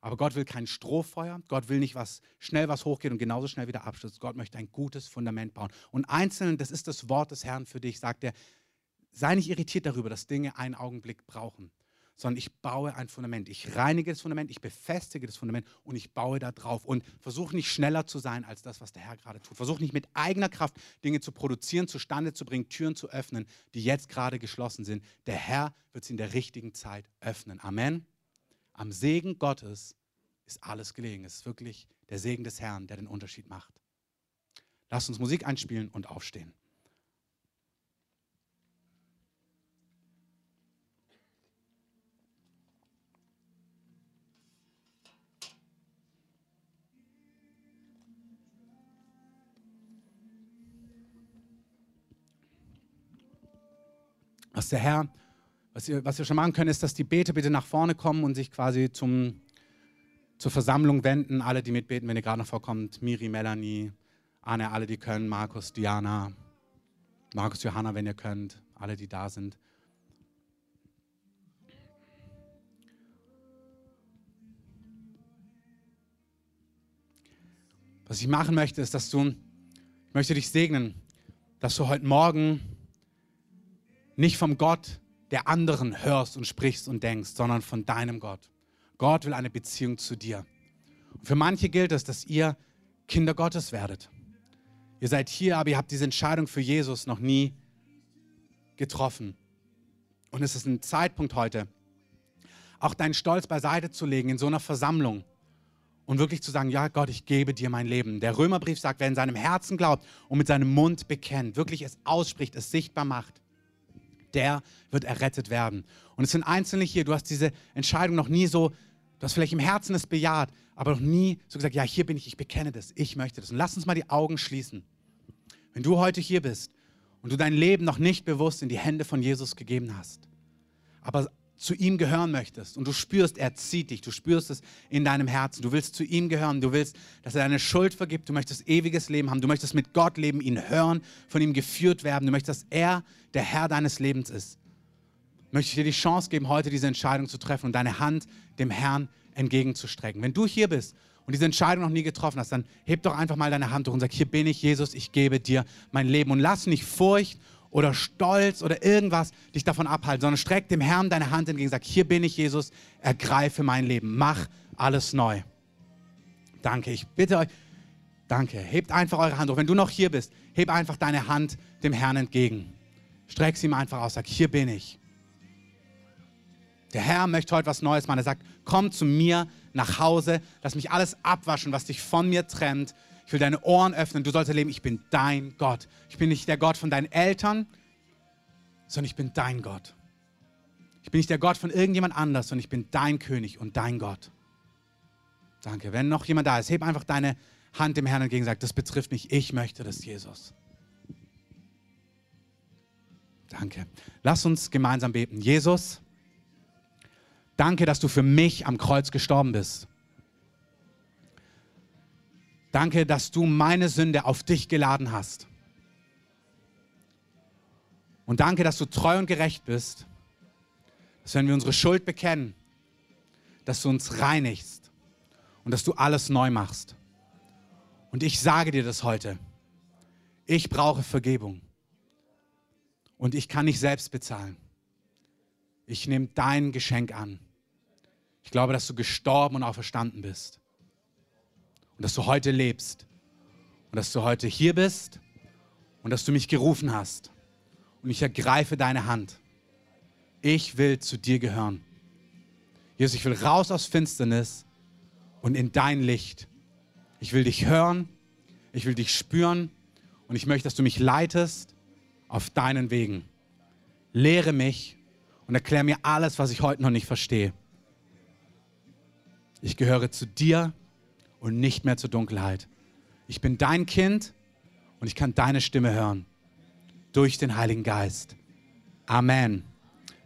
A: Aber Gott will kein Strohfeuer. Gott will nicht was schnell was hochgeht und genauso schnell wieder abstürzt. Gott möchte ein gutes Fundament bauen. Und einzeln, das ist das Wort des Herrn für dich, sagt er, sei nicht irritiert darüber, dass Dinge einen Augenblick brauchen, sondern ich baue ein Fundament. Ich reinige das Fundament, ich befestige das Fundament und ich baue da drauf und versuche nicht schneller zu sein als das, was der Herr gerade tut. Versuche nicht mit eigener Kraft Dinge zu produzieren, zustande zu bringen, Türen zu öffnen, die jetzt gerade geschlossen sind. Der Herr wird sie in der richtigen Zeit öffnen. Amen. Am Segen Gottes ist alles gelegen. Es ist wirklich der Segen des Herrn, der den Unterschied macht. Lass uns Musik einspielen und aufstehen. Was der Herr was ihr, was schon machen könnt, ist, dass die Beter bitte nach vorne kommen und sich quasi zum, zur Versammlung wenden. Alle, die mitbeten, wenn ihr gerade noch vorkommt. Miri, Melanie, Anne, alle, die können. Markus, Diana, Markus, Johanna, wenn ihr könnt. Alle, die da sind. Was ich machen möchte, ist, dass du, ich möchte dich segnen, dass du heute Morgen nicht vom Gott der anderen hörst und sprichst und denkst, sondern von deinem Gott. Gott will eine Beziehung zu dir. Und für manche gilt es, dass ihr Kinder Gottes werdet. Ihr seid hier, aber ihr habt diese Entscheidung für Jesus noch nie getroffen. Und es ist ein Zeitpunkt heute, auch deinen Stolz beiseite zu legen in so einer Versammlung und wirklich zu sagen, ja Gott, ich gebe dir mein Leben. Der Römerbrief sagt, wer in seinem Herzen glaubt und mit seinem Mund bekennt, wirklich es ausspricht, es sichtbar macht, der wird errettet werden. Und es sind Einzelne hier, du hast diese Entscheidung noch nie so, du hast vielleicht im Herzen es bejaht, aber noch nie so gesagt, ja, hier bin ich, ich bekenne das, ich möchte das. Und lass uns mal die Augen schließen. Wenn du heute hier bist und du dein Leben noch nicht bewusst in die Hände von Jesus gegeben hast, aber zu ihm gehören möchtest. Und du spürst, er zieht dich, du spürst es in deinem Herzen, du willst zu ihm gehören, du willst, dass er deine Schuld vergibt, du möchtest ewiges Leben haben, du möchtest mit Gott leben, ihn hören, von ihm geführt werden, du möchtest, dass er der Herr deines Lebens ist. Möchte ich dir die Chance geben, heute diese Entscheidung zu treffen und deine Hand dem Herrn entgegenzustrecken. Wenn du hier bist und diese Entscheidung noch nie getroffen hast, dann heb doch einfach mal deine Hand hoch und sag, hier bin ich, Jesus, ich gebe dir mein Leben. Und lass nicht Furcht oder Stolz oder irgendwas dich davon abhalten, sondern streck dem Herrn deine Hand entgegen, sag, hier bin ich, Jesus, ergreife mein Leben, mach alles neu. Danke, ich bitte euch, danke, hebt einfach eure Hand hoch. Wenn du noch hier bist, heb einfach deine Hand dem Herrn entgegen. Streck sie ihm einfach aus, sag, hier bin ich. Der Herr möchte heute was Neues machen. Er sagt, komm zu mir nach Hause, lass mich alles abwaschen, was dich von mir trennt ich will deine Ohren öffnen. Du sollst erleben, ich bin dein Gott. Ich bin nicht der Gott von deinen Eltern, sondern ich bin dein Gott. Ich bin nicht der Gott von irgendjemand anders, sondern ich bin dein König und dein Gott. Danke. Wenn noch jemand da ist, heb einfach deine Hand dem Herrn entgegen und sag, das betrifft mich. Ich möchte das, Jesus. Danke. Lass uns gemeinsam beten. Jesus, danke, dass du für mich am Kreuz gestorben bist. Danke, dass du meine Sünde auf dich geladen hast. Und danke, dass du treu und gerecht bist, dass wenn wir unsere Schuld bekennen, dass du uns reinigst und dass du alles neu machst. Und ich sage dir das heute. Ich brauche Vergebung. Und ich kann nicht selbst bezahlen. Ich nehme dein Geschenk an. Ich glaube, dass du gestorben und auferstanden bist und dass du heute lebst und dass du heute hier bist und dass du mich gerufen hast. Und ich ergreife deine Hand. Ich will zu dir gehören. Jesus, ich will raus aus Finsternis und in dein Licht. Ich will dich hören, Ich will dich spüren und ich möchte, dass du mich leitest auf deinen Wegen. Lehre mich und erkläre mir alles, was ich heute noch nicht verstehe. Ich gehöre zu dir und nicht mehr zur Dunkelheit. Ich bin dein Kind und ich kann deine Stimme hören durch den Heiligen Geist. Amen.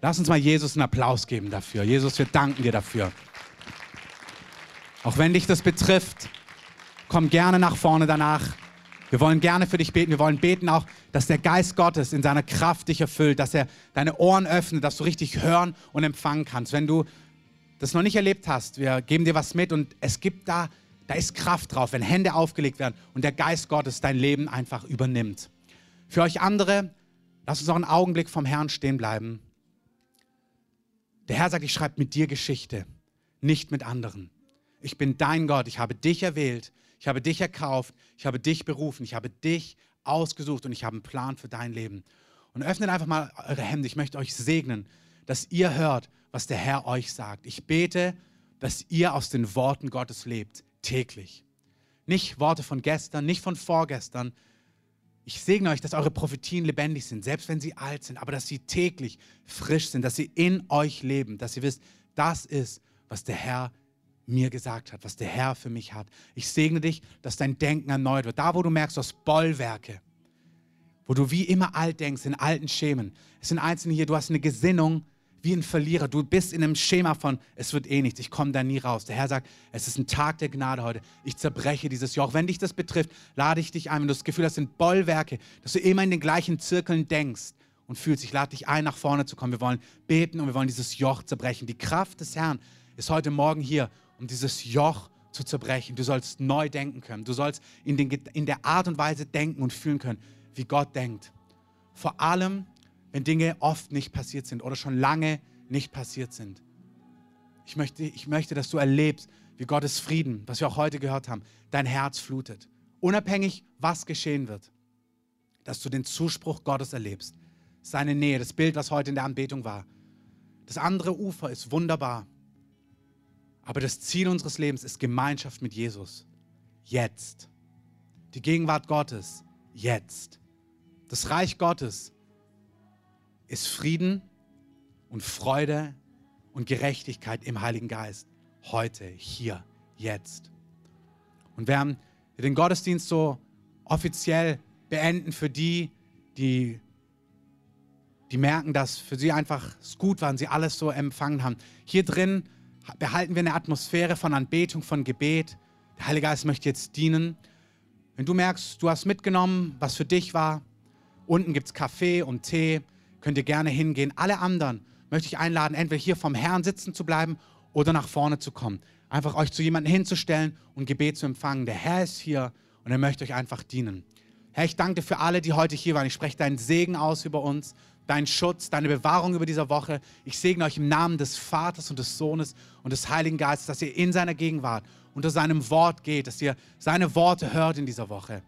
A: Lass uns mal Jesus einen Applaus geben dafür. Jesus, wir danken dir dafür. Auch wenn dich das betrifft, komm gerne nach vorne danach. Wir wollen gerne für dich beten. Wir wollen beten auch, dass der Geist Gottes in seiner Kraft dich erfüllt, dass er deine Ohren öffnet, dass du richtig hören und empfangen kannst. Wenn du das noch nicht erlebt hast, wir geben dir was mit und es gibt da, da ist Kraft drauf, wenn Hände aufgelegt werden und der Geist Gottes dein Leben einfach übernimmt. Für euch andere, lasst uns noch einen Augenblick vom Herrn stehen bleiben. Der Herr sagt, ich schreibe mit dir Geschichte, nicht mit anderen. Ich bin dein Gott, ich habe dich erwählt, ich habe dich erkauft, ich habe dich berufen, ich habe dich ausgesucht und ich habe einen Plan für dein Leben. Und öffnet einfach mal eure Hände, ich möchte euch segnen, dass ihr hört, was der Herr euch sagt. Ich bete, dass ihr aus den Worten Gottes lebt, täglich. Nicht Worte von gestern, nicht von vorgestern. Ich segne euch, dass eure Prophetien lebendig sind, selbst wenn sie alt sind, aber dass sie täglich frisch sind, dass sie in euch leben, dass ihr wisst, das ist, was der Herr mir gesagt hat, was der Herr für mich hat. Ich segne dich, dass dein Denken erneuert wird. Da, wo du merkst, du hast Bollwerke, wo du wie immer alt denkst, in alten Schemen. Es sind Einzelne hier, du hast eine Gesinnung, wie ein Verlierer. Du bist in einem Schema von, es wird eh nichts, ich komme da nie raus. Der Herr sagt, es ist ein Tag der Gnade heute. Ich zerbreche dieses Joch. Wenn dich das betrifft, lade ich dich ein. Wenn du das Gefühl hast, sind Bollwerke, dass du immer in den gleichen Zirkeln denkst und fühlst, ich lade dich ein, nach vorne zu kommen. Wir wollen beten und wir wollen dieses Joch zerbrechen. Die Kraft des Herrn ist heute Morgen hier, um dieses Joch zu zerbrechen. Du sollst neu denken können. Du sollst in, den, in der Art und Weise denken und fühlen können, wie Gott denkt. Vor allem, wenn Dinge oft nicht passiert sind oder schon lange nicht passiert sind. Ich möchte, ich möchte, dass du erlebst, wie Gottes Frieden, was wir auch heute gehört haben, dein Herz flutet. Unabhängig, was geschehen wird. Dass du den Zuspruch Gottes erlebst. Seine Nähe, das Bild, was heute in der Anbetung war. Das andere Ufer ist wunderbar. Aber das Ziel unseres Lebens ist Gemeinschaft mit Jesus. Jetzt. Die Gegenwart Gottes. Jetzt. Das Reich Gottes ist Frieden und Freude und Gerechtigkeit im Heiligen Geist. Heute, hier, jetzt. Und wir haben den Gottesdienst so offiziell beenden für die, die, die merken, dass für sie einfach es gut war und sie alles so empfangen haben. Hier drin behalten wir eine Atmosphäre von Anbetung, von Gebet. Der Heilige Geist möchte jetzt dienen. Wenn du merkst, du hast mitgenommen, was für dich war, unten gibt es Kaffee und Tee könnt ihr gerne hingehen. Alle anderen möchte ich einladen, entweder hier vom Herrn sitzen zu bleiben oder nach vorne zu kommen. Einfach euch zu jemandem hinzustellen und Gebet zu empfangen. Der Herr ist hier und er möchte euch einfach dienen. Herr, ich danke dir für alle, die heute hier waren. Ich spreche deinen Segen aus über uns, deinen Schutz, deine Bewahrung über dieser Woche. Ich segne euch im Namen des Vaters und des Sohnes und des Heiligen Geistes, dass ihr in seiner Gegenwart unter seinem Wort geht, dass ihr seine Worte hört in dieser Woche.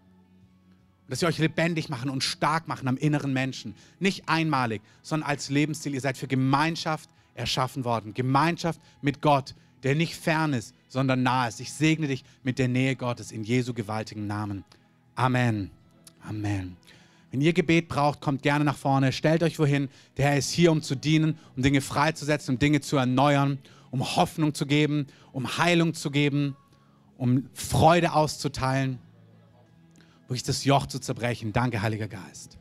A: Dass sie euch lebendig machen und stark machen am inneren Menschen. Nicht einmalig, sondern als Lebensstil. Ihr seid für Gemeinschaft erschaffen worden. Gemeinschaft mit Gott, der nicht fern ist, sondern nah ist. Ich segne dich mit der Nähe Gottes in Jesu gewaltigen Namen. Amen. Amen. Wenn ihr Gebet braucht, kommt gerne nach vorne. Stellt euch wohin. Der Herr ist hier, um zu dienen, um Dinge freizusetzen, um Dinge zu erneuern, um Hoffnung zu geben, um Heilung zu geben, um Freude auszuteilen durch das Joch zu zerbrechen. Danke, Heiliger Geist.